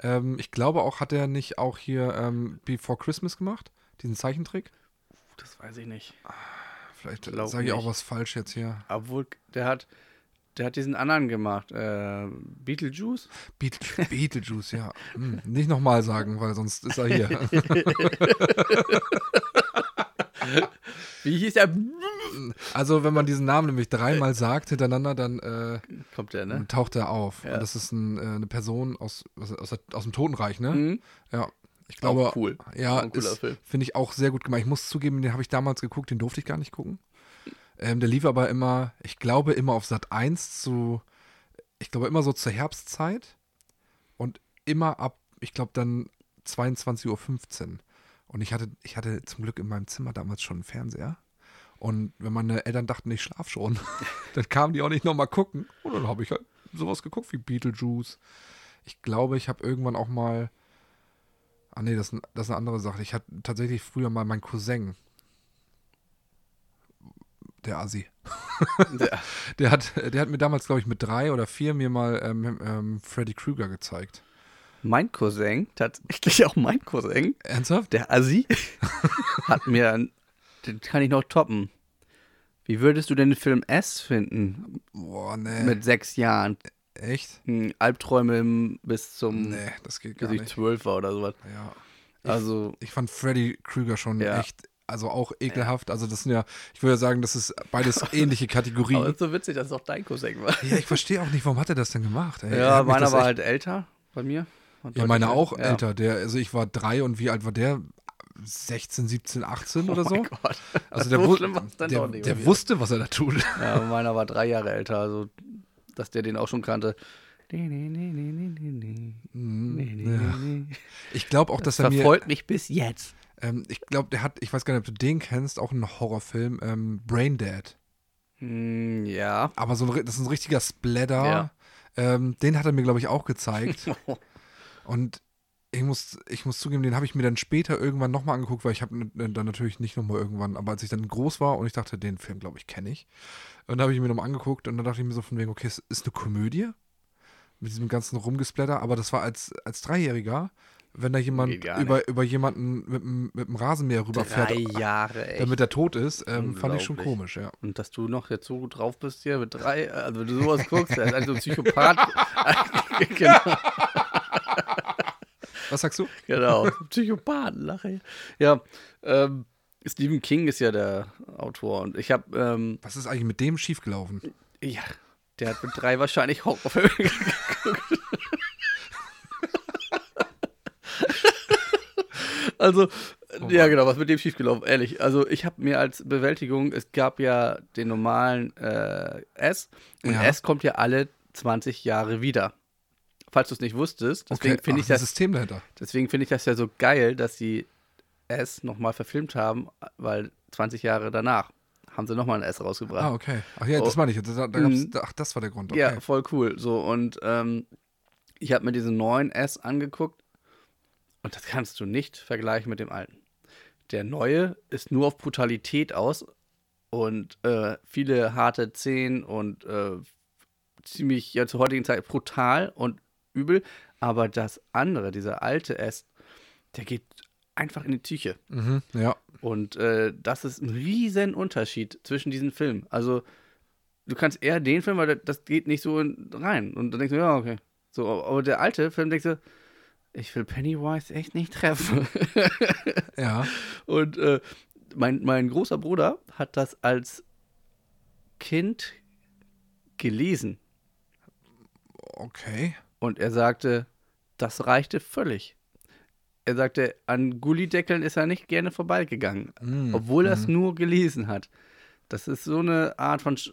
Ähm, ich glaube auch, hat er nicht auch hier ähm, Before Christmas gemacht? Diesen Zeichentrick? das weiß ich nicht. Vielleicht sage ich auch was falsch jetzt hier. Obwohl, der hat, der hat diesen anderen gemacht. Äh, Beetlejuice? Beetle, Beetlejuice, ja. Hm, nicht nochmal sagen, weil sonst ist er hier. (laughs) Wie hieß der? Also, wenn man diesen Namen nämlich dreimal sagt hintereinander, dann äh, Kommt der, ne? taucht er auf. Ja. Und das ist ein, äh, eine Person aus, aus, aus dem Totenreich, ne? Mhm. Ja. Ich glaube, Auch cool. ja, ein cooler ist- Film. finde ich auch sehr gut gemacht. Ich muss zugeben, den habe ich damals geguckt, den durfte ich gar nicht gucken. Ähm, der lief aber immer, ich glaube, immer auf Sat 1 zu, ich glaube, immer so zur Herbstzeit und immer ab, ich glaube, dann 22.15 Uhr. Und ich hatte, ich hatte zum Glück in meinem Zimmer damals schon einen Fernseher. Und wenn meine Eltern dachten, ich schlaf schon, (laughs) dann kamen die auch nicht nochmal gucken. Und dann habe ich halt sowas geguckt wie Beetlejuice. Ich glaube, ich habe irgendwann auch mal. Ah, nee, das, das ist eine andere Sache. Ich hatte tatsächlich früher mal meinen Cousin. Der Assi. Der, (laughs) Der hat, der hat mir damals, glaube ich, mit drei oder vier mir mal ähm, ähm, Freddy Krueger gezeigt. mein Cousin, tatsächlich auch mein Cousin, Ernsthaft? der Assi, (laughs) hat mir, den kann ich noch toppen. Wie würdest du denn den Film S finden Boah, nee. mit sechs Jahren? Echt? Hm, Albträume bis zum, Nee, das geht bis gar ich nicht. zwölf war oder sowas. Ja. Ich, Also, ich fand Freddy Krueger schon Ja. echt, also auch ekelhaft. Also das sind ja, ich würde ja sagen, das ist beides (laughs) ähnliche Kategorien. aber ist so witzig, dass es auch dein Cousin war. Ja, ich verstehe auch nicht, warum hat er das denn gemacht? Ey? Ja, meiner war halt älter bei mir. Ja, deutlich meine auch ja. älter. Der, also ich war drei und wie alt war der? 16, 17, 18 oder oh so? Mein Gott. Also (laughs) der, so wu- der, doch nicht bei der wusste, was er da tut. Ja, meiner war drei Jahre älter, also dass der den auch schon kannte. Ja. Ich glaube auch, dass Das er mir, verfolgt mich bis jetzt. ähm, ich glaube, der hat, ich weiß gar nicht, ob du den kennst, auch einen Horrorfilm, ähm, Brain Dead. Hm, ja. Aber so ein, das ist ein richtiger Splatter. Ja. Ähm, den hat er mir, glaube ich, auch gezeigt. (laughs) Und ich muss, ich muss zugeben, den habe ich mir dann später irgendwann nochmal angeguckt, weil ich habe dann natürlich nicht nochmal irgendwann, aber als ich dann groß war und ich dachte, den Film, glaube ich, kenne ich. Und dann habe ich mir nochmal angeguckt und dann dachte ich mir so von wegen, okay, es ist eine Komödie mit diesem ganzen Rumgesplatter, aber das war als, als Dreijähriger, wenn da jemand über, über jemanden mit, dem- mit dem Rasenmäher rüberfährt, Drei Jahre, echt. damit er tot ist, ähm, fand ich schon komisch, ja. Und dass du noch jetzt so gut drauf bist hier mit drei, also wenn du sowas guckst, der ist eigentlich so ein Psychopath. (laughs) genau, Was sagst du? genau. (laughs) Psychopathenlache. Ja, ähm, Stephen King ist ja der Autor und ich habe, ähm, Was ist eigentlich mit dem schiefgelaufen? ja, der hat mit drei wahrscheinlich Horrorfilme (laughs) geguckt. Also, ja genau, was mit dem schiefgelaufen, ehrlich. Also ich habe mir als Bewältigung, es gab ja den normalen äh, S und Ja. S kommt ja alle 20 Jahre wieder. Falls du es nicht wusstest, deswegen finde ach, ich das, System dahinter. deswegen finde ich das ja so geil, dass sie S nochmal verfilmt haben, weil 20 Jahre danach haben sie nochmal ein S rausgebracht. Ah, okay. Ach ja, das Oh. meine ich. Da, Mhm. da, ach, das war der Grund. Okay. Ja, voll cool. So, und ähm, ich habe mir diesen neuen S angeguckt und das kannst du nicht vergleichen mit dem alten. Der neue ist nur auf Brutalität aus und äh, viele harte Szenen und äh, ziemlich ja zur heutigen Zeit brutal und übel. Aber das andere, dieser alte S, der geht einfach in die Psyche. Mhm, ja. Und äh, das ist ein riesen Unterschied zwischen diesen Filmen. Also, du kannst eher den Film, weil das geht nicht so in, rein. Und dann denkst du, ja, okay. So, aber der alte Film denkst du, ich will Pennywise echt nicht treffen. (laughs) Ja. Und äh, mein, mein großer Bruder hat das als Kind gelesen. Okay. Und er sagte, das reichte völlig. Er sagte, an Gullideckeln ist er nicht gerne vorbeigegangen, Mm, obwohl er es mhm. nur gelesen hat. Das ist so eine Art von Sch-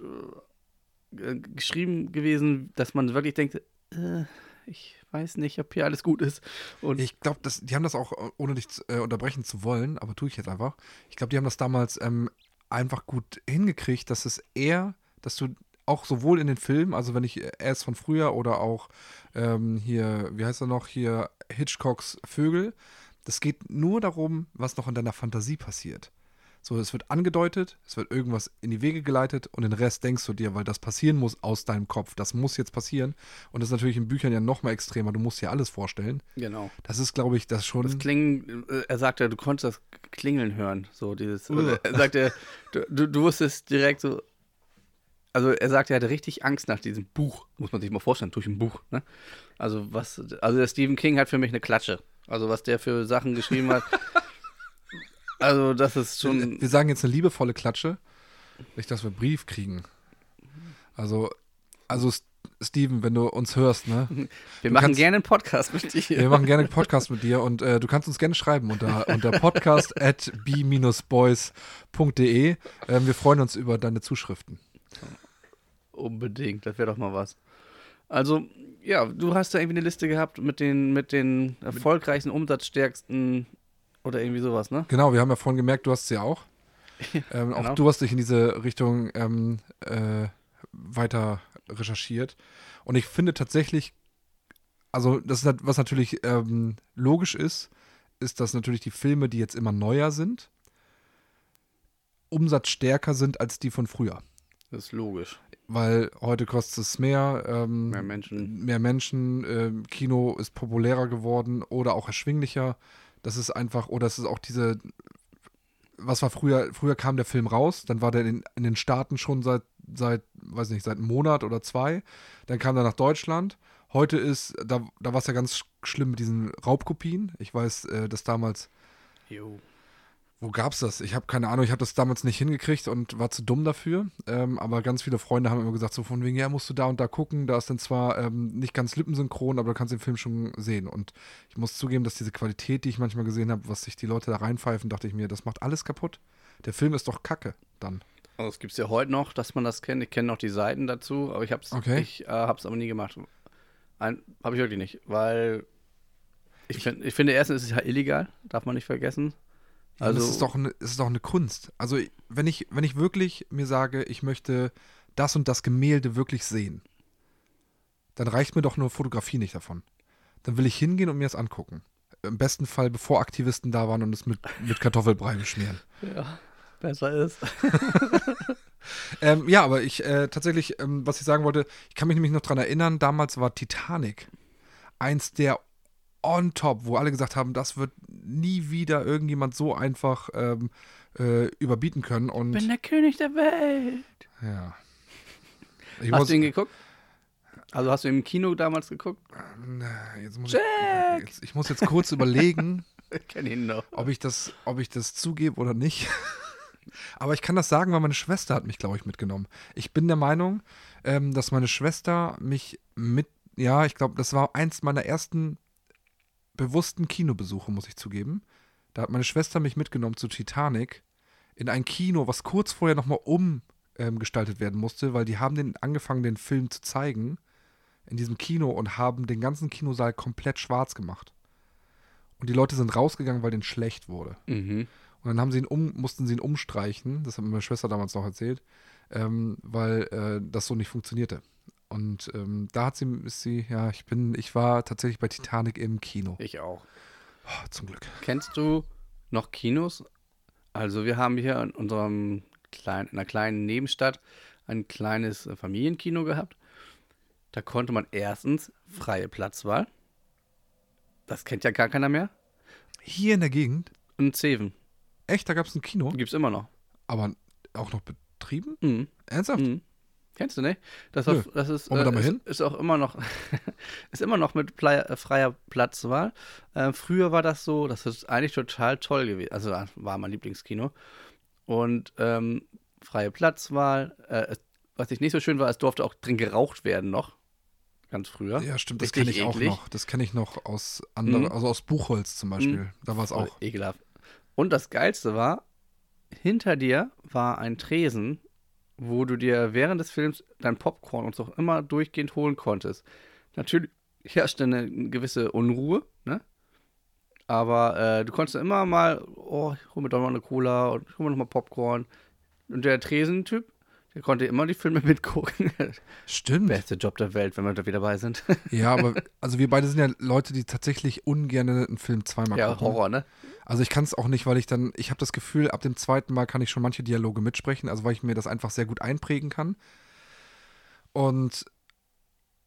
äh, geschrieben gewesen, dass man wirklich denkt, äh, ich weiß nicht, ob hier alles gut ist. Und Ich glaube, die haben das auch, äh, ohne dich äh, unterbrechen zu wollen, aber tue ich jetzt einfach. Ich glaube, die haben das damals ähm, einfach gut hingekriegt, dass es eher, dass du auch sowohl in den Filmen, also wenn ich erst von früher oder auch ähm, hier, wie heißt er noch, hier Hitchcocks Vögel, das geht nur darum, was noch in deiner Fantasie passiert. So, es wird angedeutet, es wird irgendwas in die Wege geleitet und den Rest denkst du dir, weil das passieren muss aus deinem Kopf. Das muss jetzt passieren. Und das ist natürlich in Büchern ja noch mal extremer. Du musst dir alles vorstellen. genau. Das ist, glaube ich, das schon. Das Klingen, äh, er sagte, du konntest das Klingeln hören. So dieses, er sagte, du, du, du wusstest direkt so, also er sagte, er hatte richtig Angst nach diesem Buch. Muss man sich mal vorstellen, durch ein Buch. Ne? Also was, also der Stephen King hat für mich eine Klatsche. Also was der für Sachen geschrieben hat. (laughs) also das ist schon, wir sagen jetzt eine liebevolle Klatsche. Nicht, dass wir einen Brief kriegen. Also, also Steven, wenn du uns hörst, ne? (laughs) wir machen kannst- gerne einen Podcast mit dir. Wir machen gerne einen Podcast mit dir und äh, du kannst uns gerne schreiben unter, unter (laughs) podcast at b-boys.de. Ähm, wir freuen uns über deine Zuschriften. Unbedingt, das wäre doch mal was. Also, ja, du hast da irgendwie eine Liste gehabt mit den, mit den erfolgreichsten, umsatzstärksten oder irgendwie sowas, ne? Genau, wir haben ja vorhin gemerkt, du hast es ja auch. (laughs) Ähm, genau. Auch du hast dich in diese Richtung ähm, äh, weiter recherchiert. Und ich finde tatsächlich, also das ist, was natürlich ähm, logisch ist, ist, dass natürlich die Filme, die jetzt immer neuer sind, umsatzstärker sind als die von früher. Das ist logisch. Weil heute kostet es mehr, ähm, Mehr Menschen. mehr Menschen, ähm, Kino ist populärer geworden oder auch erschwinglicher. Das ist einfach, oder es ist auch diese, was war früher, früher kam der Film raus, dann war der in, in den Staaten schon seit, seit, weiß nicht, seit einem Monat oder zwei. Dann kam er nach Deutschland. Heute ist, da, da war es ja ganz sch- schlimm mit diesen Raubkopien. Ich weiß, äh, dass damals Jo. Wo gab's das? Ich habe keine Ahnung, ich habe das damals nicht hingekriegt und war zu dumm dafür. Ähm, aber ganz viele Freunde haben immer gesagt, so von wegen, ja, musst du da und da gucken. Da ist dann zwar ähm, nicht ganz lippensynchron, aber du kannst den Film schon sehen. Und ich muss zugeben, dass diese Qualität, die ich manchmal gesehen habe, was sich die Leute da reinpfeifen, dachte ich mir, das macht alles kaputt. Der Film ist doch Kacke dann. Also es gibt es ja heute noch, dass man das kennt. Ich kenne noch die Seiten dazu, aber ich hab's, Okay. ich, äh, hab's aber nie gemacht. Ein, habe ich wirklich nicht, weil ich, find, ich finde erstens ist es ja illegal, darf man nicht vergessen. Also das ist doch, eine, es ist doch eine Kunst. Also wenn ich, wenn ich wirklich mir sage, ich möchte das und das Gemälde wirklich sehen, dann reicht mir doch nur Fotografie nicht davon. Dann will ich hingehen und mir das angucken. Im besten Fall, bevor Aktivisten da waren und es mit, mit Kartoffelbrei beschmieren. ja, besser ist. (laughs) Ähm, ja, aber ich äh, tatsächlich, ähm, was ich sagen wollte, ich kann mich nämlich noch dran erinnern, damals war Titanic eins der on top, wo alle gesagt haben, das wird nie wieder irgendjemand so einfach ähm, äh, überbieten können. Und Bin der König der Welt. ja. Ich Hast muss, du ihn geguckt? Also hast du ihn im Kino damals geguckt? Jetzt muss Jack! Ich, jetzt, ich muss jetzt kurz überlegen, (laughs) Ich kenne ihn noch. ob ich das, ob ich das zugebe oder nicht. (laughs) Aber ich kann das sagen, weil meine Schwester hat mich, glaube ich, mitgenommen. Ich bin der Meinung, ähm, dass meine Schwester mich mit, ja, ich glaube, das war eins meiner ersten bewussten Kinobesuche, muss ich zugeben. Da hat meine Schwester mich mitgenommen zu Titanic in ein Kino, was kurz vorher nochmal umgestaltet werden musste, weil die haben den angefangen, den Film zu zeigen in diesem Kino und haben den ganzen Kinosaal komplett schwarz gemacht. Und die Leute sind rausgegangen, weil denen schlecht wurde. Mhm. Und dann haben sie ihn um, mussten sie ihn umstreichen, das hat mir meine Schwester damals noch erzählt, ähm, weil äh, das so nicht funktionierte. Und ähm, da hat sie, ist sie, ja, ich bin, ich war tatsächlich bei Titanic im Kino. Ich auch. Oh, zum Glück. Kennst du noch Kinos? Also wir haben hier in unserem kleinen, in einer kleinen Nebenstadt ein kleines äh, Familienkino gehabt. Da konnte man erstens freie Platzwahl. Das kennt ja gar keiner mehr. Hier in der Gegend, Und Zeven. echt, da gab es ein Kino, Gibt's immer noch. aber auch noch betrieben? Mhm. Ernsthaft? Mhm. Kennst du nicht? Das, auf, das ist, wir da ist, ist auch immer noch (laughs) ist immer noch mit plei- äh, freier Platzwahl. Äh, früher war das so, das ist eigentlich total toll gewesen. Also war mein Lieblingskino. Und ähm, freie Platzwahl. Äh, was ich nicht so schön war, es durfte auch drin geraucht werden noch. Ganz früher. Ja, stimmt, das kenne ich auch eklig. noch. Das kenne ich noch aus anderen, Mhm. also aus Buchholz zum Beispiel. Da war es auch. Ekelhaft. Und das Geilste war, hinter dir war ein Tresen, wo du dir während des Films dein Popcorn und so immer durchgehend holen konntest. Natürlich herrschte eine gewisse Unruhe, ne? Aber äh, du konntest immer mal, oh, ich hol mir doch mal eine Cola und ich hol mir noch mal Popcorn. Und der Tresentyp, der konnte immer die Filme (laughs) mitgucken. Stimmt. Beste Job der Welt, wenn wir da wieder dabei sind. Ja, aber also wir beide sind ja Leute, die tatsächlich ungern einen Film zweimal ja, gucken. Horror, ne? Also ich kann es auch nicht, weil ich dann, ich habe das Gefühl, ab dem zweiten Mal kann ich schon manche Dialoge mitsprechen, also weil ich mir das einfach sehr gut einprägen kann. Und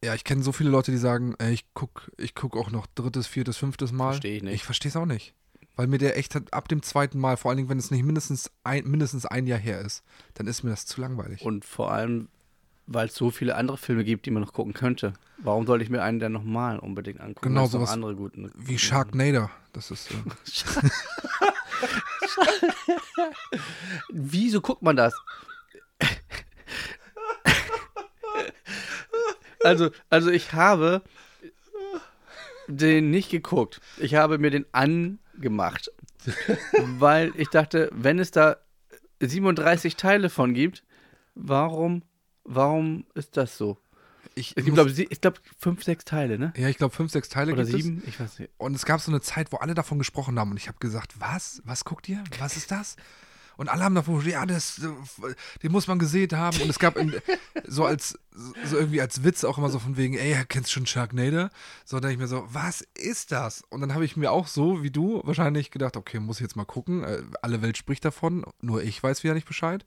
ja, ich kenne so viele Leute, die sagen, ey, ich guck, ich guck auch noch drittes, viertes, fünftes Mal. Versteh ich nicht. Ich verstehe es auch nicht. Weil mir der echt hat, ab dem zweiten Mal, vor allen Dingen, wenn es nicht mindestens ein, mindestens ein Jahr her ist, dann ist mir das zu langweilig. Und vor allem, weil es so viele andere Filme gibt, die man noch gucken könnte. Warum sollte ich mir einen der nochmal unbedingt angucken? Genau noch sowas andere guten. Wie Sharknado. Das ist. Äh, (laughs) Wieso guckt man das? also, also ich habe den nicht geguckt. Ich habe mir den angemacht. weil ich dachte, wenn es da 37 Teile von gibt, warum, warum ist das so? ich glaube ich, glaube, fünf, sechs Teile, ne? ja, ich glaube, fünf, sechs Teile Oder gibt es. sieben? Ich weiß nicht. Und es gab so eine Zeit, wo alle davon gesprochen haben und ich habe gesagt, was? Was guckt ihr? Was ist das? Und alle haben davon ja, das, äh, den muss man gesehen haben. Und es gab in, (laughs) so als, so irgendwie als Witz auch immer so von wegen, ey, kennst du schon Sharknado? So, dann denke ich mir so, was ist das? Und dann habe ich mir auch so, wie du, wahrscheinlich gedacht, okay, muss ich jetzt mal gucken. Äh, Alle Welt spricht davon, nur ich weiß wieder nicht Bescheid.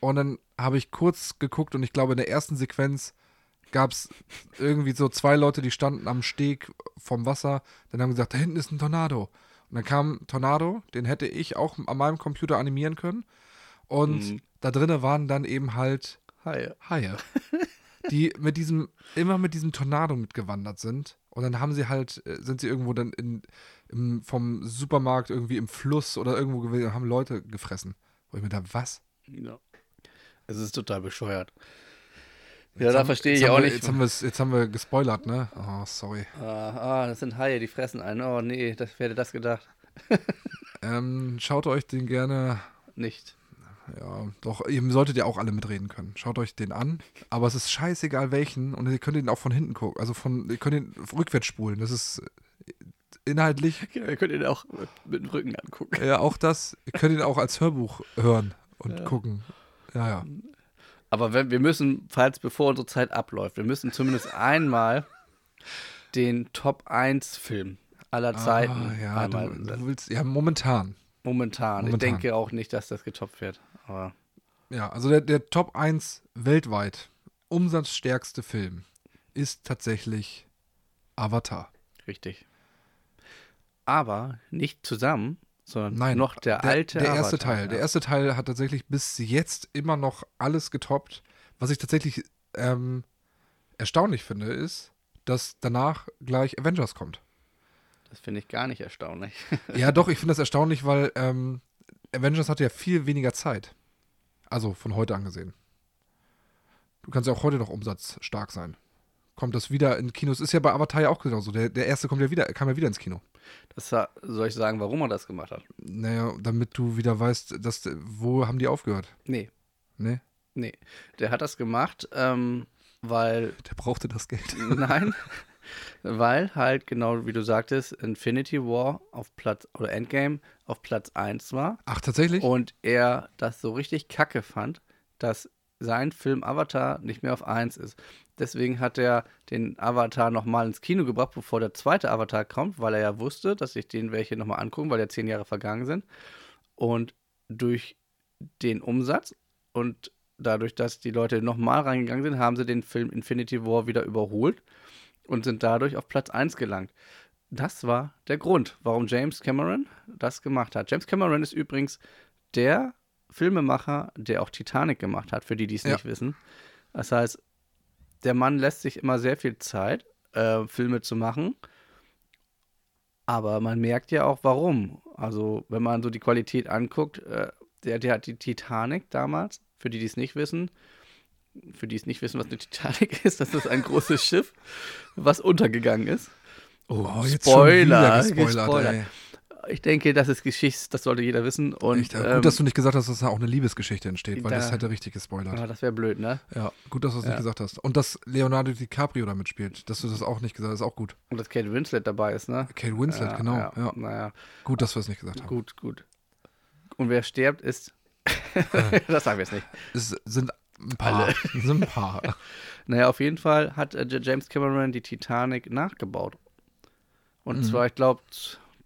Und dann habe ich kurz geguckt und ich glaube, in der ersten Sequenz gab es irgendwie so zwei Leute, die standen am Steg vom Wasser. Dann haben gesagt, da hinten ist ein Tornado. Und dann kam ein Tornado, den hätte ich auch an meinem Computer animieren können. Und Mhm. da drinnen waren dann eben halt Hi. Haie, (laughs) die mit diesem, immer mit diesem Tornado mitgewandert sind. Und dann haben sie halt, äh, sind sie irgendwo dann in, im, vom Supermarkt irgendwie im Fluss oder irgendwo gewesen und haben Leute gefressen. Wo ich mir da, was? Ja. Es ist total bescheuert. Ja, da verstehe ich auch wir, nicht. Jetzt haben, jetzt haben wir gespoilert, ne? Oh, sorry. Ah, ah, das sind Haie, die fressen einen. Oh nee, das wer hätte das gedacht. (laughs) Ähm, schaut euch den gerne, Nicht. ja, doch, ihr solltet ja auch alle mitreden können. Schaut euch den an, aber es ist scheißegal welchen und ihr könnt ihn auch von hinten gucken, also von, ihr könnt ihn rückwärts spulen. Das ist äh, inhaltlich, (laughs) Genau, ihr könnt ihn auch mit, mit dem Rücken angucken. ja, auch das, ihr könnt ihn auch als Hörbuch hören und Ja. gucken. Ja, ja. Aber wenn, wir müssen, falls bevor unsere Zeit abläuft, wir müssen zumindest einmal den Top 1 Film aller Zeiten Ah, ja, einmal du, du willst, ja, momentan. Momentan. Momentan. Ich denke auch nicht, dass das getoppt wird. Aber Ja, also der, der Top 1 weltweit umsatzstärkste Film ist tatsächlich Avatar. richtig. aber nicht zusammen, sondern Nein, noch der, alte Der erste Avatar, Teil. Der ja. erste Teil hat tatsächlich bis jetzt immer noch alles getoppt. Was ich tatsächlich ähm, erstaunlich finde, ist, dass danach gleich Avengers kommt. Das finde ich gar nicht erstaunlich. Ja, (laughs) doch, ich finde das erstaunlich, weil ähm, Avengers hatte ja viel weniger Zeit. Also von heute angesehen. Du kannst ja auch heute noch umsatzstark sein. Kommt das wieder in Kinos? Ist ja bei Avatar ja auch genauso. Der, der erste kommt ja wieder, kam ja wieder ins Kino. Das soll ich sagen, warum er das gemacht hat? Naja, damit du wieder weißt, dass, wo haben die aufgehört? Nee, Ne? nee. Der hat das gemacht, ähm, weil Der brauchte das Geld. (laughs) Nein, (laughs) weil halt genau wie du sagtest, Infinity War auf Platz oder Endgame auf Platz 1 war Ach, tatsächlich? und er das so richtig kacke fand, dass sein Film Avatar nicht mehr auf 1 ist. Deswegen hat er den Avatar nochmal ins Kino gebracht, bevor der zweite Avatar kommt, weil er ja wusste, dass sich den welche nochmal angucken, weil ja zehn Jahre vergangen sind. Und durch den Umsatz und dadurch, dass die Leute nochmal reingegangen sind, haben sie den Film Infinity War wieder überholt und sind dadurch auf Platz 1 gelangt. Das war der Grund, warum James Cameron das gemacht hat. James Cameron ist übrigens der Filmemacher, der auch Titanic gemacht hat, für die, die es Ja. nicht wissen. Das heißt, der Mann lässt sich immer sehr viel Zeit, äh, Filme zu machen. Aber man merkt ja auch, warum. Also, wenn man so die Qualität anguckt, äh, der, der hat die Titanic damals, für die, die es nicht wissen, für die es nicht wissen, was eine Titanic (laughs) ist, das ist ein großes Schiff, was untergegangen ist. Oh, jetzt Spoiler, schon wieder gespoilert, gespoilert. Ich denke, das ist Geschichts, das sollte jeder wissen. Und, Echt, äh, ähm, gut, dass du nicht gesagt hast, dass da auch eine Liebesgeschichte entsteht, weil da- das hätte richtig gespoilert. ah, das wäre blöd, ne? Ja, gut, dass du es Ja. nicht gesagt hast. Und dass Leonardo DiCaprio da mitspielt, dass du das auch nicht gesagt hast, ist auch gut. Und dass Kate Winslet dabei ist, ne? Kate Winslet, ja, genau. Ja, Ja. Naja, Gut, dass wir es nicht gesagt haben. gut, gut. Und wer stirbt, ist. (laughs) das sagen wir jetzt nicht. Es sind ein paar. Es sind ein paar. (laughs) Naja, auf jeden Fall hat äh, James Cameron die Titanic nachgebaut. Und Mhm. zwar, ich glaube,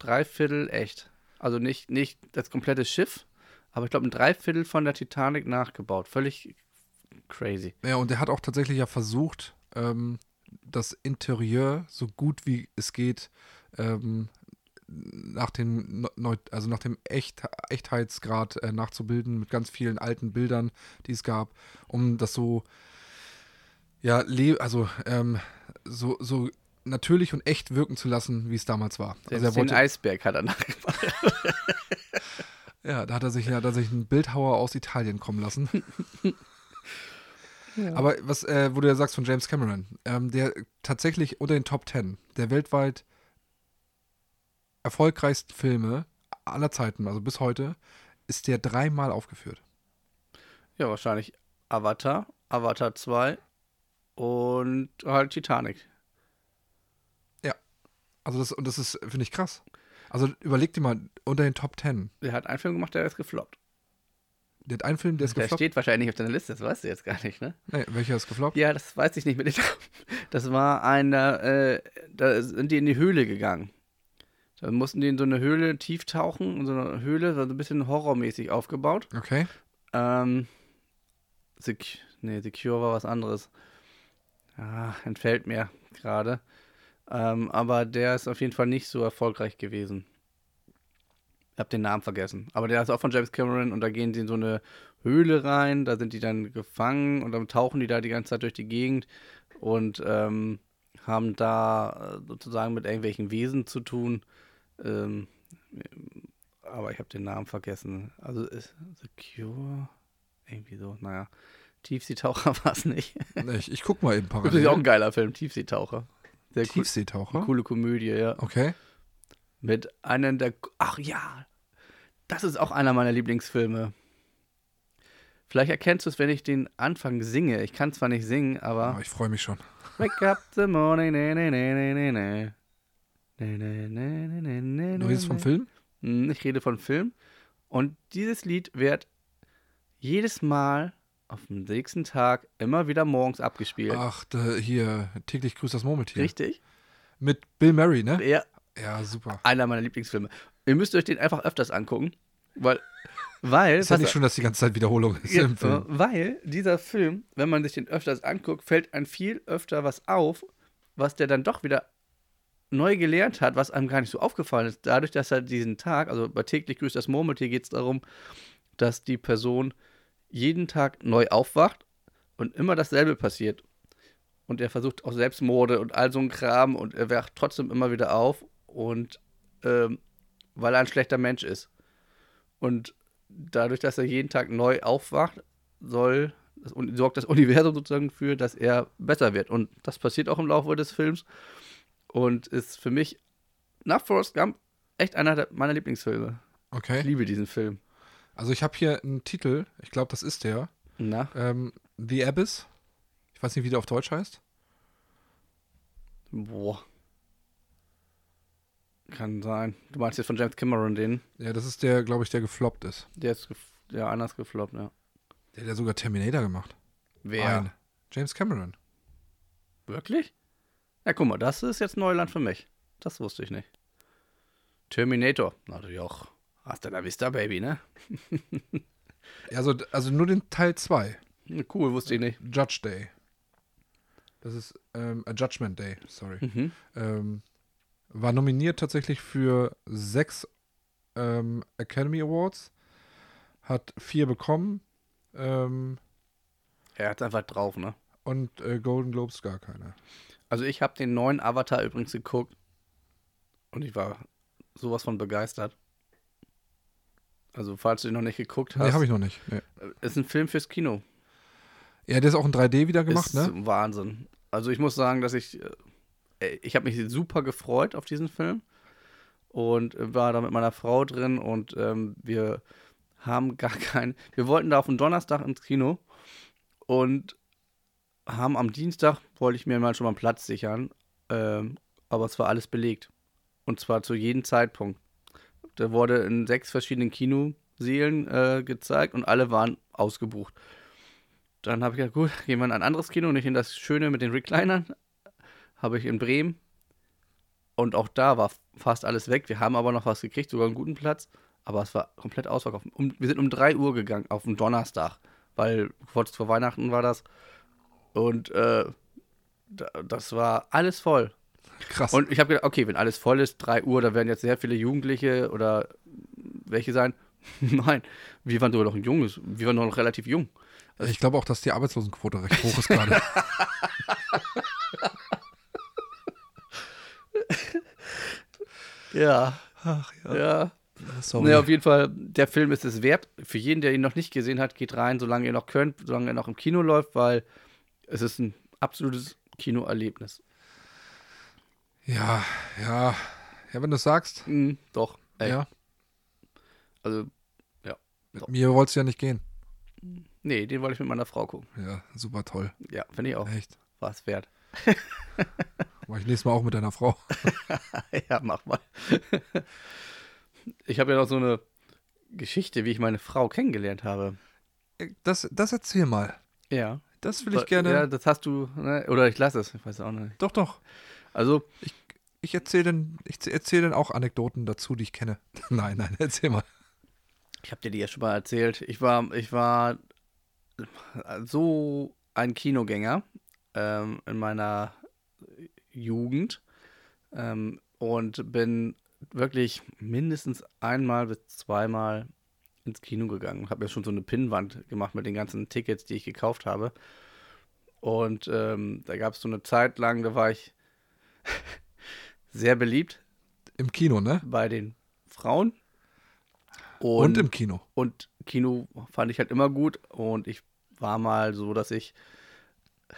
drei Viertel echt. Also nicht, nicht das komplette Schiff, aber ich glaube, ein Dreiviertel von der Titanic nachgebaut. Völlig crazy. Ja, und er hat auch tatsächlich ja versucht, ähm, das Interieur so gut wie es geht ähm, nach dem, Neu also nach dem Echt Echtheitsgrad äh, nachzubilden mit ganz vielen alten Bildern, die es gab, um das so ja, also ähm, so, so natürlich und echt wirken zu lassen, wie es damals war. Also Selbst er den wollte, Eisberg hat er nachgebaut. (laughs) ja, da hat er sich ja, da er sich einen Bildhauer aus Italien kommen lassen. (laughs) Aber was, äh, wo du ja sagst von James Cameron, ähm, der tatsächlich unter den Top Ten der weltweit erfolgreichsten Filme aller Zeiten, also bis heute, ist der dreimal aufgeführt. Ja, wahrscheinlich Avatar, Avatar 2 und halt Titanic. Also das, und das ist, finde ich, krass. Also überleg dir mal, unter den Top Ten. Der hat einen Film gemacht, der ist gefloppt. Der hat einen Film, der ist Der gefloppt. steht wahrscheinlich nicht auf deiner Liste, das weißt du jetzt gar nicht, ne? Nee, welcher ist gefloppt? Ja, das weiß ich nicht mit den. Das war einer, äh, da sind die in die Höhle gegangen. Da mussten die in so eine Höhle tief tauchen, in so eine Höhle, so ein bisschen horrormäßig aufgebaut. Okay. Ähm, Sec nee, Secure war was anderes. Ah, entfällt mir gerade. Ähm, aber der ist auf jeden Fall nicht so erfolgreich gewesen. Ich habe den Namen vergessen. Aber der ist auch von James Cameron und da gehen sie in so eine Höhle rein, da sind die dann gefangen und dann tauchen die da die ganze Zeit durch die Gegend und ähm, haben da äh, sozusagen mit irgendwelchen Wesen zu tun. Ähm, aber ich habe den Namen vergessen. Also ist Secure, irgendwie so, naja. Tiefseetaucher (laughs) war es nicht. Nee, Ich, ich guck mal eben Das ist parallel. auch ein geiler Film, Tiefseetaucher. Sehr cool, Tiefseetaucher. coole Komödie, ja. Okay. Mit einem der. Ach ja, das ist auch einer meiner Lieblingsfilme. Vielleicht erkennst du es, wenn ich den Anfang singe. Ich kann zwar nicht singen, aber. Oh, ich freue mich schon. Wake up the morning, ne, ne, ne, ne, ne, ne. Ne, ne, ne, ne, ne, ne, Du redest vom ne. Film? Hm, Ich rede von Film. Und dieses Lied wird jedes Mal auf dem nächsten Tag immer wieder morgens abgespielt. Ach, da, hier, täglich grüßt das Murmeltier. Richtig? Mit Bill Murray, ne? Ja, Ja, super. einer meiner Lieblingsfilme. Ihr müsst euch den einfach öfters angucken, weil, weil, Ist ja nicht schon, dass die ganze Zeit Wiederholung ist ja, im Film. weil dieser Film, wenn man sich den öfters anguckt, fällt einem viel öfter was auf, was der dann doch wieder neu gelernt hat, was einem gar nicht so aufgefallen ist, dadurch, dass er diesen Tag, also bei täglich grüßt das Murmeltier, geht es darum, dass die Person jeden Tag neu aufwacht und immer dasselbe passiert. Und er versucht auch Selbstmorde und all so ein Kram und er wacht trotzdem immer wieder auf und ähm, weil er ein schlechter Mensch ist. Und dadurch, dass er jeden Tag neu aufwacht, soll das, sorgt das (laughs) Universum sozusagen für, dass er besser wird. Und das passiert auch im Laufe des Films und ist für mich nach Forrest Gump echt einer meiner Lieblingsfilme. Okay. Ich liebe diesen Film. Also ich habe hier einen Titel, ich glaube, das ist der. Na? Ähm, The Abyss. Ich weiß nicht, wie der auf Deutsch heißt. Boah. Kann sein. Du meinst jetzt von James Cameron den? Ja, das ist der, glaube ich, der gefloppt ist. Der ist gef ja, anders gefloppt, ja. Der hat ja sogar Terminator gemacht. Wer? Ein. James Cameron. Wirklich? Ja, guck mal, das ist jetzt Neuland für mich. Das wusste ich nicht. Terminator. Natürlich auch. Hasta la vista, Baby, ne? Also, also nur den Teil 2. Cool, wusste ich nicht. Judge Day. Das ist ähm, a Judgment Day, sorry. Mhm. Ähm, war nominiert tatsächlich für sechs ähm, Academy Awards. Hat vier bekommen. Ähm, Er hat einfach drauf, ne? und äh, Golden Globes gar keine. Also ich habe den neuen Avatar übrigens geguckt und ich war sowas von begeistert. Also falls du ihn noch nicht geguckt hast, Nee, habe ich noch nicht. Nee. ist ein Film fürs Kino. Ja, der ist auch in 3D wieder gemacht, ist ne? Wahnsinn. Also ich muss sagen, dass ich, äh, ich habe mich super gefreut auf diesen Film und war da mit meiner Frau drin und ähm, wir haben (laughs) gar keinen, wir wollten da auf den Donnerstag ins Kino und haben am Dienstag, wollte ich mir mal schon mal einen Platz sichern, ähm, aber es war alles belegt. Und zwar zu jedem Zeitpunkt. Der wurde in sechs verschiedenen Kinosälen äh, gezeigt und alle waren ausgebucht. Dann habe ich gedacht, gut, gehen wir in ein anderes Kino, nicht in das Schöne mit den Reclinern. Habe ich in Bremen. Und auch da war fast alles weg. Wir haben aber noch was gekriegt, sogar einen guten Platz. Aber es war komplett ausverkauft. Um, wir sind um 3 Uhr gegangen, auf den Donnerstag. Weil kurz vor Weihnachten war das. Und äh, da, das war alles voll. Krass. Und ich habe gedacht, okay, wenn alles voll ist, 3 Uhr, da werden jetzt sehr viele Jugendliche oder welche sein. (laughs) Nein, wir waren sogar noch ein junges, wir waren noch relativ jung. ich glaube auch, dass die Arbeitslosenquote recht hoch ist gerade. (laughs) Ja, Ach ja. Sorry. Naja, auf jeden Fall, der Film ist es wert. Für jeden, der ihn noch nicht gesehen hat, geht rein, solange ihr noch könnt, solange er noch im Kino läuft, weil es ist ein absolutes Kinoerlebnis. Ja, ja. Ja, wenn du es sagst. Mhm, doch. Ey, Ja. Also, Mit mir wolltest du ja nicht gehen. nee, den wollte ich mit meiner Frau gucken. Ja, super toll. Ja, finde ich auch. Echt. War es wert. (laughs) Mach ich nächstes Mal auch mit deiner Frau. (laughs) ja, mach mal. ich habe ja noch so eine Geschichte, wie ich meine Frau kennengelernt habe. Das, das erzähl mal. Ja. Das will ich gerne. Ja, das hast du, ne? oder ich lasse es, ich weiß auch nicht. Doch, doch. Also, Ich erzähle dann, ich erzähl dann auch Anekdoten dazu, die ich kenne. (laughs) nein, nein, erzähl mal. ich habe dir die ja schon mal erzählt. Ich war, ich war so ein Kinogänger ähm, in meiner Jugend ähm, und bin wirklich mindestens einmal bis zweimal ins Kino gegangen. Habe mir schon so eine Pinnwand gemacht mit den ganzen Tickets, die ich gekauft habe. Und ähm, da gab es so eine Zeit lang, da war ich (laughs) sehr beliebt Im Kino, ne? bei den Frauen. Und, im Kino. und Kino fand ich halt immer gut und ich war mal so, dass ich. (laughs)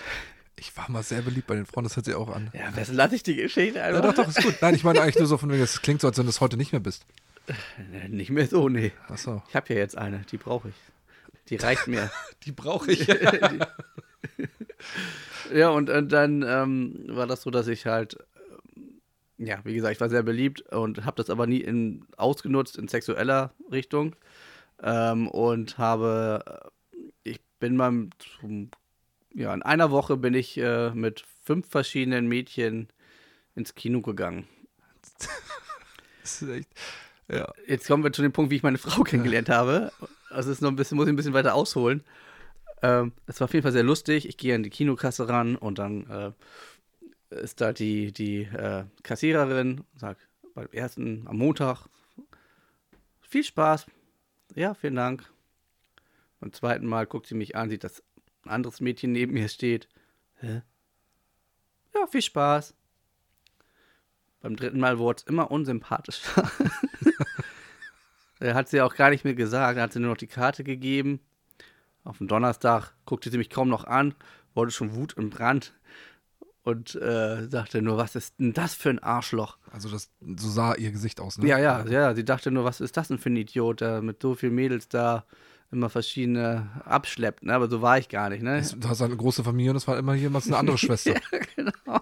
Ich war mal sehr beliebt bei den Frauen, das hört sich auch an. Ja, wessen lasse ich die Geschichte Ja, einfach? doch, doch, ist gut. Nein, ich meine eigentlich nur so von wegen, es klingt so, als wenn du es heute nicht mehr bist. Nee, Nicht mehr so, nee. Achso. Ich habe ja jetzt eine, die brauche ich. Die reicht mir. (laughs) Die brauche ich. Ja, und, und dann ähm, war das so, dass ich halt, ähm, ja, wie gesagt, ich war sehr beliebt und habe das aber nie in, ausgenutzt in sexueller Richtung. Ähm, und habe, äh, ich bin mal zum, ja, in einer Woche bin ich äh, mit fünf verschiedenen Mädchen ins Kino gegangen. (laughs) Das ist echt. Ja. Jetzt kommen wir zu dem Punkt, wie ich meine Frau kennengelernt habe. Also es ist noch ein bisschen, muss ich ein bisschen weiter ausholen. Ähm, es war auf jeden Fall sehr lustig. Ich gehe an die Kinokasse ran und dann äh, ist da die, die äh, Kassiererin, sagt beim ersten am Montag, viel Spaß. Ja, vielen Dank. Beim zweiten Mal guckt sie mich an, sieht, dass ein anderes Mädchen neben mir steht. Hä? Ja, viel Spaß. Beim dritten Mal wurde es immer unsympathischer. er (laughs) hat sie auch gar nicht mehr gesagt, hat sie nur noch die Karte gegeben. Auf dem Donnerstag guckte sie mich kaum noch an, wurde schon Wut und Brand und äh, dachte nur, was ist denn das für ein Arschloch? Also das, so sah ihr Gesicht aus, ne? Ja, ja, ja. Sie dachte nur, was ist das denn für ein Idiot, der mit so vielen Mädels da immer verschiedene abschleppt, ne? Aber so war ich gar nicht, ne? Du hast eine große Familie und es war immer jemals eine andere (laughs) Schwester. ja, genau.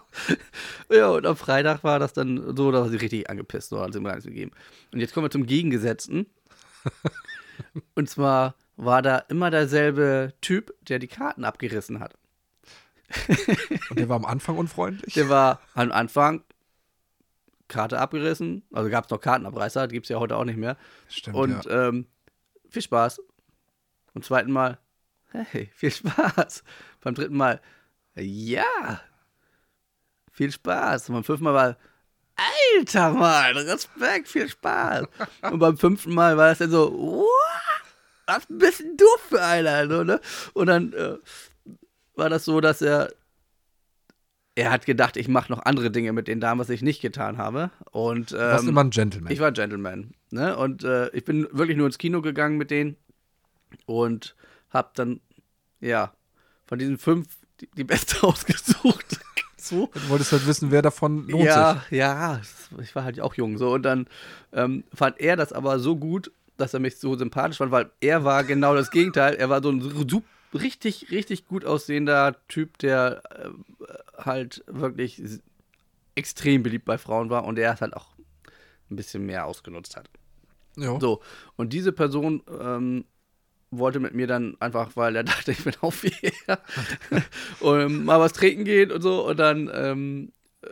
Ja, und am Freitag war das dann so, da war sie richtig angepisst, so hat sie mir gar nichts gegeben. Und jetzt kommen wir zum Gegengesetzten. (laughs) und zwar war da immer derselbe Typ, der die Karten abgerissen hat. Und der war am Anfang unfreundlich? Der war am Anfang Karte abgerissen. Also gab es noch Kartenabreißer, die gibt es ja heute auch nicht mehr. Stimmt, Und ja. ähm, viel Spaß. Beim zweiten Mal, hey, (laughs) viel Spaß. Beim dritten Mal, ja, viel Spaß. Und beim fünften Mal war, alter Mann, Respekt, viel Spaß. Und beim fünften Mal war es dann so, wow, was bist denn du für einer? So, ne? Und dann äh, war das so, dass er er hat gedacht, ich mache noch andere Dinge mit den Damen, was ich nicht getan habe. Und, Du warst ähm, immer ein Gentleman. ich war Gentleman. Ne? Und äh, ich bin wirklich nur ins Kino gegangen mit denen und hab dann, ja, von diesen fünf die, die beste (laughs) ausgesucht. so. du wolltest halt wissen, wer davon lohnt ja, ja, ich war halt auch jung. So. Und dann ähm, fand er das aber so gut, dass er mich so sympathisch fand, weil er war genau das Gegenteil. Er war so ein richtig, richtig gut aussehender Typ, der äh, halt wirklich extrem beliebt bei Frauen war und er es halt auch ein bisschen mehr ausgenutzt hat. Ja. So, und diese Person ähm, wollte mit mir dann einfach, weil er (laughs) dachte, ich bin auch wie er, und mal was trinken gehen und so. Und dann ähm, äh,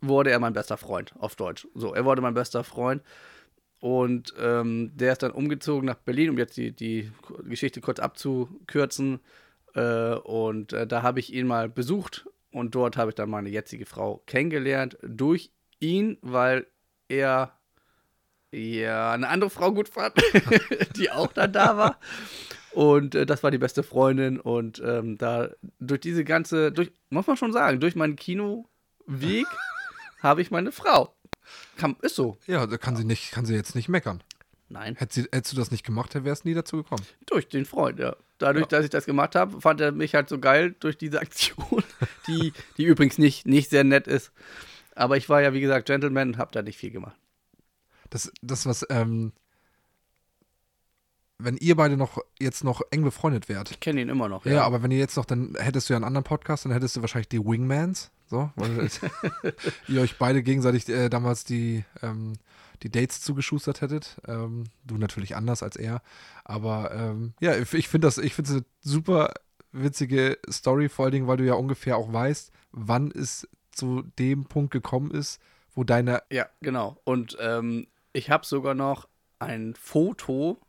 wurde er mein bester Freund, auf Deutsch. So, er wurde mein bester Freund. Und ähm, der ist dann umgezogen nach Berlin, um jetzt die, die Geschichte kurz abzukürzen. Äh, und äh, da habe ich ihn mal besucht und dort habe ich dann meine jetzige Frau kennengelernt. Durch ihn, weil er ja eine andere Frau gut fand, (laughs) die auch dann da war. Und äh, das war die beste Freundin. Und ähm, da durch diese ganze, durch, muss man schon sagen, durch meinen Kinoweg (laughs) habe ich meine Frau. Kam, ist so. Ja, da kann sie nicht, kann sie jetzt nicht meckern. Nein. Hätt sie, hättest du das nicht gemacht, wärst nie dazu gekommen. Durch den Freund, ja. Dadurch, dass ich das gemacht habe, fand er mich halt so geil durch diese Aktion, (laughs) die, die übrigens nicht, nicht sehr nett ist. Aber ich war ja, wie gesagt, Gentleman und habe da nicht viel gemacht. Das, das was, ähm, wenn ihr beide noch jetzt noch eng befreundet wärt. Ich kenne ihn immer noch. Ja. aber wenn ihr jetzt noch, dann hättest du ja einen anderen Podcast, dann hättest du wahrscheinlich die Wingmans, so, weil (laughs) ihr euch beide gegenseitig äh, damals die, ähm, die Dates zugeschustert hättet. Ähm, du natürlich anders als er. Aber ähm, ja, ich, ich finde das, ich finde es eine super witzige Story, vor allen Dingen, weil du ja ungefähr auch weißt, wann es zu dem Punkt gekommen ist, wo deine Ja, genau. Und ähm, ich habe sogar noch ein Foto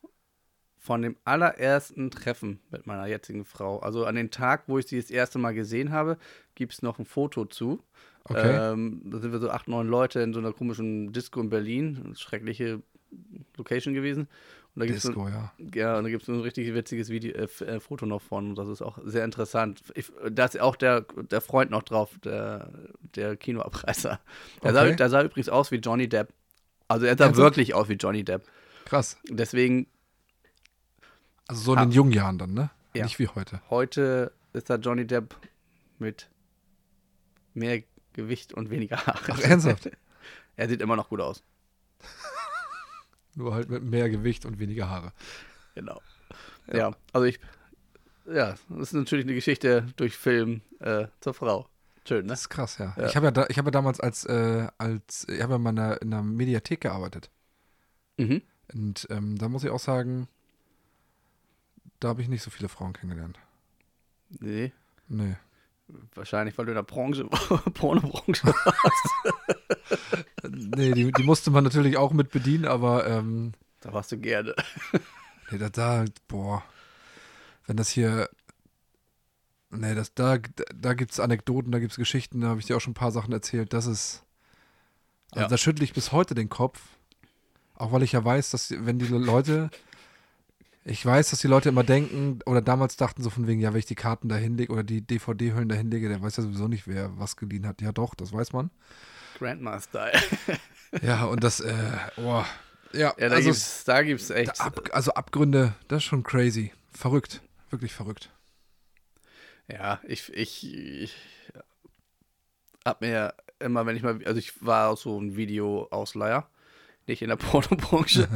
von dem allerersten Treffen mit meiner jetzigen Frau. Also an den Tag, wo ich sie das erste Mal gesehen habe, gibt es noch ein Foto zu. Okay. Ähm, da sind wir so acht, neun Leute in so einer komischen Disco in Berlin. Schreckliche Location gewesen. Und da gibt's so, Disco, ja. ja, und da gibt es ein richtig witziges Video, äh, äh, Foto noch von. Und das ist auch sehr interessant. Ich, da ist auch der, der Freund noch drauf, der, der Kinoabreißer. Der, sah, Okay. der sah übrigens aus wie Johnny Depp. Also er sah Ernsthaft? wirklich aus wie Johnny Depp. Krass. Deswegen, Also so in den jungen Jahren dann, ne? Ja. Nicht wie heute. heute ist da Johnny Depp mit mehr Gewicht und weniger Haare. Ach, ernsthaft? (laughs) Er sieht immer noch gut aus. (laughs) Nur halt mit mehr Gewicht und weniger Haare. Genau. Ja, also ich, ja, das ist natürlich eine Geschichte durch Film äh, zur Frau. Schön, ne? Das ist krass, ja. Ja. Ich habe ja, da, ich hab ja damals als, äh, als ich habe ja mal in einer, in einer Mediathek gearbeitet. Mhm. Und ähm, da muss ich auch sagen, da habe ich nicht so viele Frauen kennengelernt. Nee, Nee. wahrscheinlich, weil du in der Branche, (laughs) Pornobranche warst. (laughs) Nee, die, die musste man natürlich auch mit bedienen, aber ähm, Da warst du gerne. nee, da, da, boah, wenn das hier Nee, das, da, da gibt es Anekdoten, da gibt es Geschichten, da habe ich dir auch schon ein paar Sachen erzählt. Das ist. Also Ja. da schüttle ich bis heute den Kopf. Auch weil ich ja weiß, dass wenn die Leute. Ich weiß, dass die Leute immer denken oder damals dachten so von wegen, ja, wenn ich die Karten da hinlege oder die DVD-Hüllen da hinlege, der weiß ja sowieso nicht, wer was geliehen hat. Ja, doch, das weiß man. Grandmaster. (laughs) Ja, und das, äh, oh. Ja, Ja, da also, gibt's, da gibt's echt. da ab, also Abgründe, das ist schon crazy. Verrückt. Wirklich verrückt. Ja, ich, ich, ich hab mir immer, wenn ich mal, also ich war auch so ein Videoausleiher, nicht in der (laughs) Pornobranche,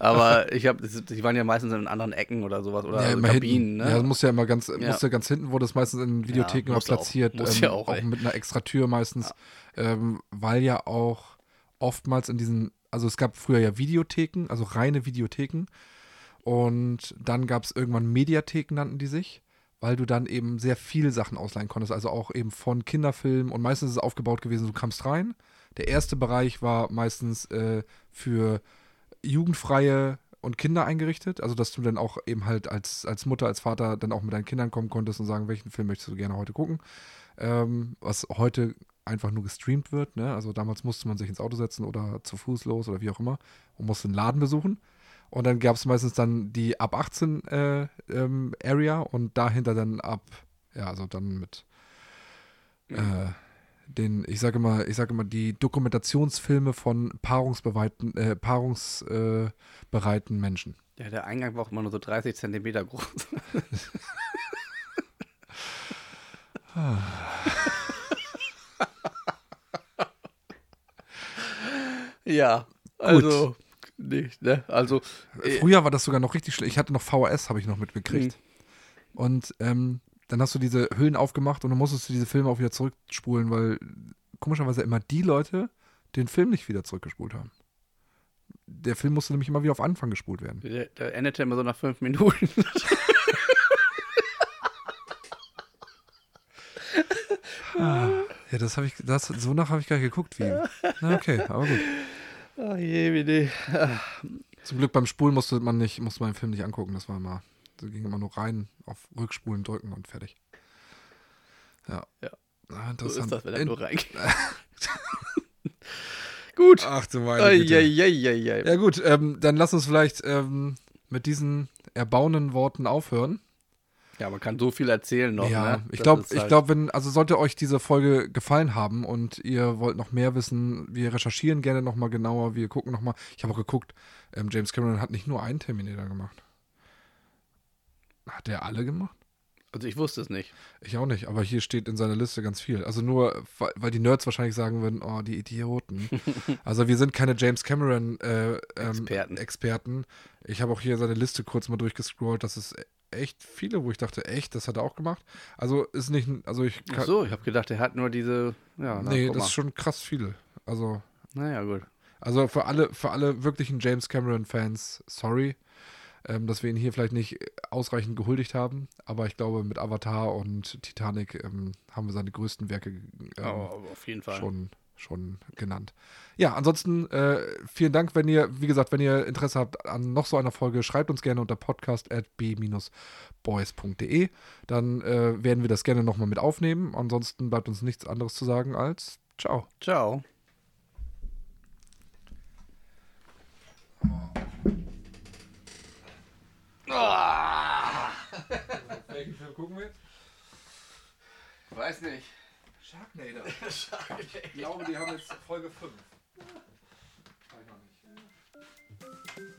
aber ich habe, die waren ja meistens in anderen Ecken oder sowas oder also immer Kabinen, hinten. ne? Ja, das muss ja immer ganz, Ja. muss ja ganz hinten, wurde es meistens in Videotheken auch. platziert. Muss ähm, ja auch, auch ey. mit einer extra Tür meistens. Ähm, weil ja auch oftmals in diesen, also es gab früher ja Videotheken, also reine Videotheken. Und dann gab es irgendwann Mediatheken, nannten die sich, weil du dann eben sehr viele Sachen ausleihen konntest. Also auch eben von Kinderfilmen. Und meistens ist es aufgebaut gewesen, du kamst rein. Der erste Bereich war meistens äh, für jugendfreie und Kinder eingerichtet. Also, dass du dann auch eben halt als, als Mutter, als Vater dann auch mit deinen Kindern kommen konntest und sagen, welchen Film möchtest du gerne heute gucken. Ähm, was heute einfach nur gestreamt wird. Ne? Also, damals musste man sich ins Auto setzen oder zu Fuß los oder wie auch immer und musste einen Laden besuchen. Und dann gab es meistens dann die ab 18 äh, ähm, Area und dahinter dann ab, ja, also dann mit äh, den, ich sage immer, ich sage immer, die Dokumentationsfilme von paarungsbereiten, äh, paarungsbereiten äh, Menschen. Ja, der Eingang war auch immer nur so 30 Zentimeter groß. ja, also nicht, ne? Also, äh, Früher war das sogar noch richtig schlecht. Ich hatte noch VHS, habe ich noch mitgekriegt. Und ähm, dann hast du diese Hüllen aufgemacht und dann musstest du diese Filme auch wieder zurückspulen, weil komischerweise immer die Leute den Film nicht wieder zurückgespult haben. Der Film musste nämlich immer wieder auf Anfang gespult werden. der, der endete immer so nach fünf Minuten. (laughs) Ja, das habe ich, das, so nach habe ich gar nicht geguckt, wie. Na, okay, aber gut. oh je, wie die. Zum Glück beim Spulen musste man nicht, musste man den Film nicht angucken. Das war immer, da ging immer nur rein, auf Rückspulen drücken und fertig. Ja. Ja. Ah, So ist interessant. das, wenn er nur reingeht. (laughs) Gut. Ach du meine Güte. Eieieiei. Ja gut, ähm, dann lass uns vielleicht ähm, mit diesen erbauenden Worten aufhören. Ja, man kann so viel erzählen noch. ja, ne? ich glaube, ich halt- glaube, wenn, also sollte euch diese Folge gefallen haben und ihr wollt noch mehr wissen, wir recherchieren gerne nochmal genauer, wir gucken nochmal. Ich habe auch geguckt, ähm, James Cameron hat nicht nur einen Terminator gemacht. Hat er alle gemacht? Also ich wusste es nicht. Ich auch nicht, aber hier steht in seiner Liste ganz viel. Also nur, weil, die Nerds wahrscheinlich sagen würden, oh, die Idioten. (laughs) also wir sind keine James Cameron äh, ähm, Experten. Experten. Ich habe auch hier seine Liste kurz mal durchgescrollt. Das ist echt viele, wo ich dachte, echt, das hat er auch gemacht. Also ist nicht, ein- also ich Ach kann, so, ich habe gedacht, er hat nur diese. Ja, na, nee, das ist schon krass viele. Also, Naja, gut. also für alle, für alle wirklichen James Cameron-Fans, sorry, ähm, dass wir ihn hier vielleicht nicht ausreichend gehuldigt haben. Aber ich glaube, mit Avatar und Titanic ähm, haben wir seine größten Werke Aber auf jeden Fall. schon, schon genannt. Ja, ansonsten äh, vielen Dank, wenn ihr, wie gesagt, wenn ihr Interesse habt an noch so einer Folge, schreibt uns gerne unter podcast at b-boys.de. Dann äh, werden wir das gerne nochmal mit aufnehmen. Ansonsten bleibt uns nichts anderes zu sagen als ciao. Ciao. Welchen Film gucken wir jetzt? Weiß nicht. Sharknader. (laughs) Sharknado. Ich glaube, die haben jetzt Folge 5. Weiß noch nicht.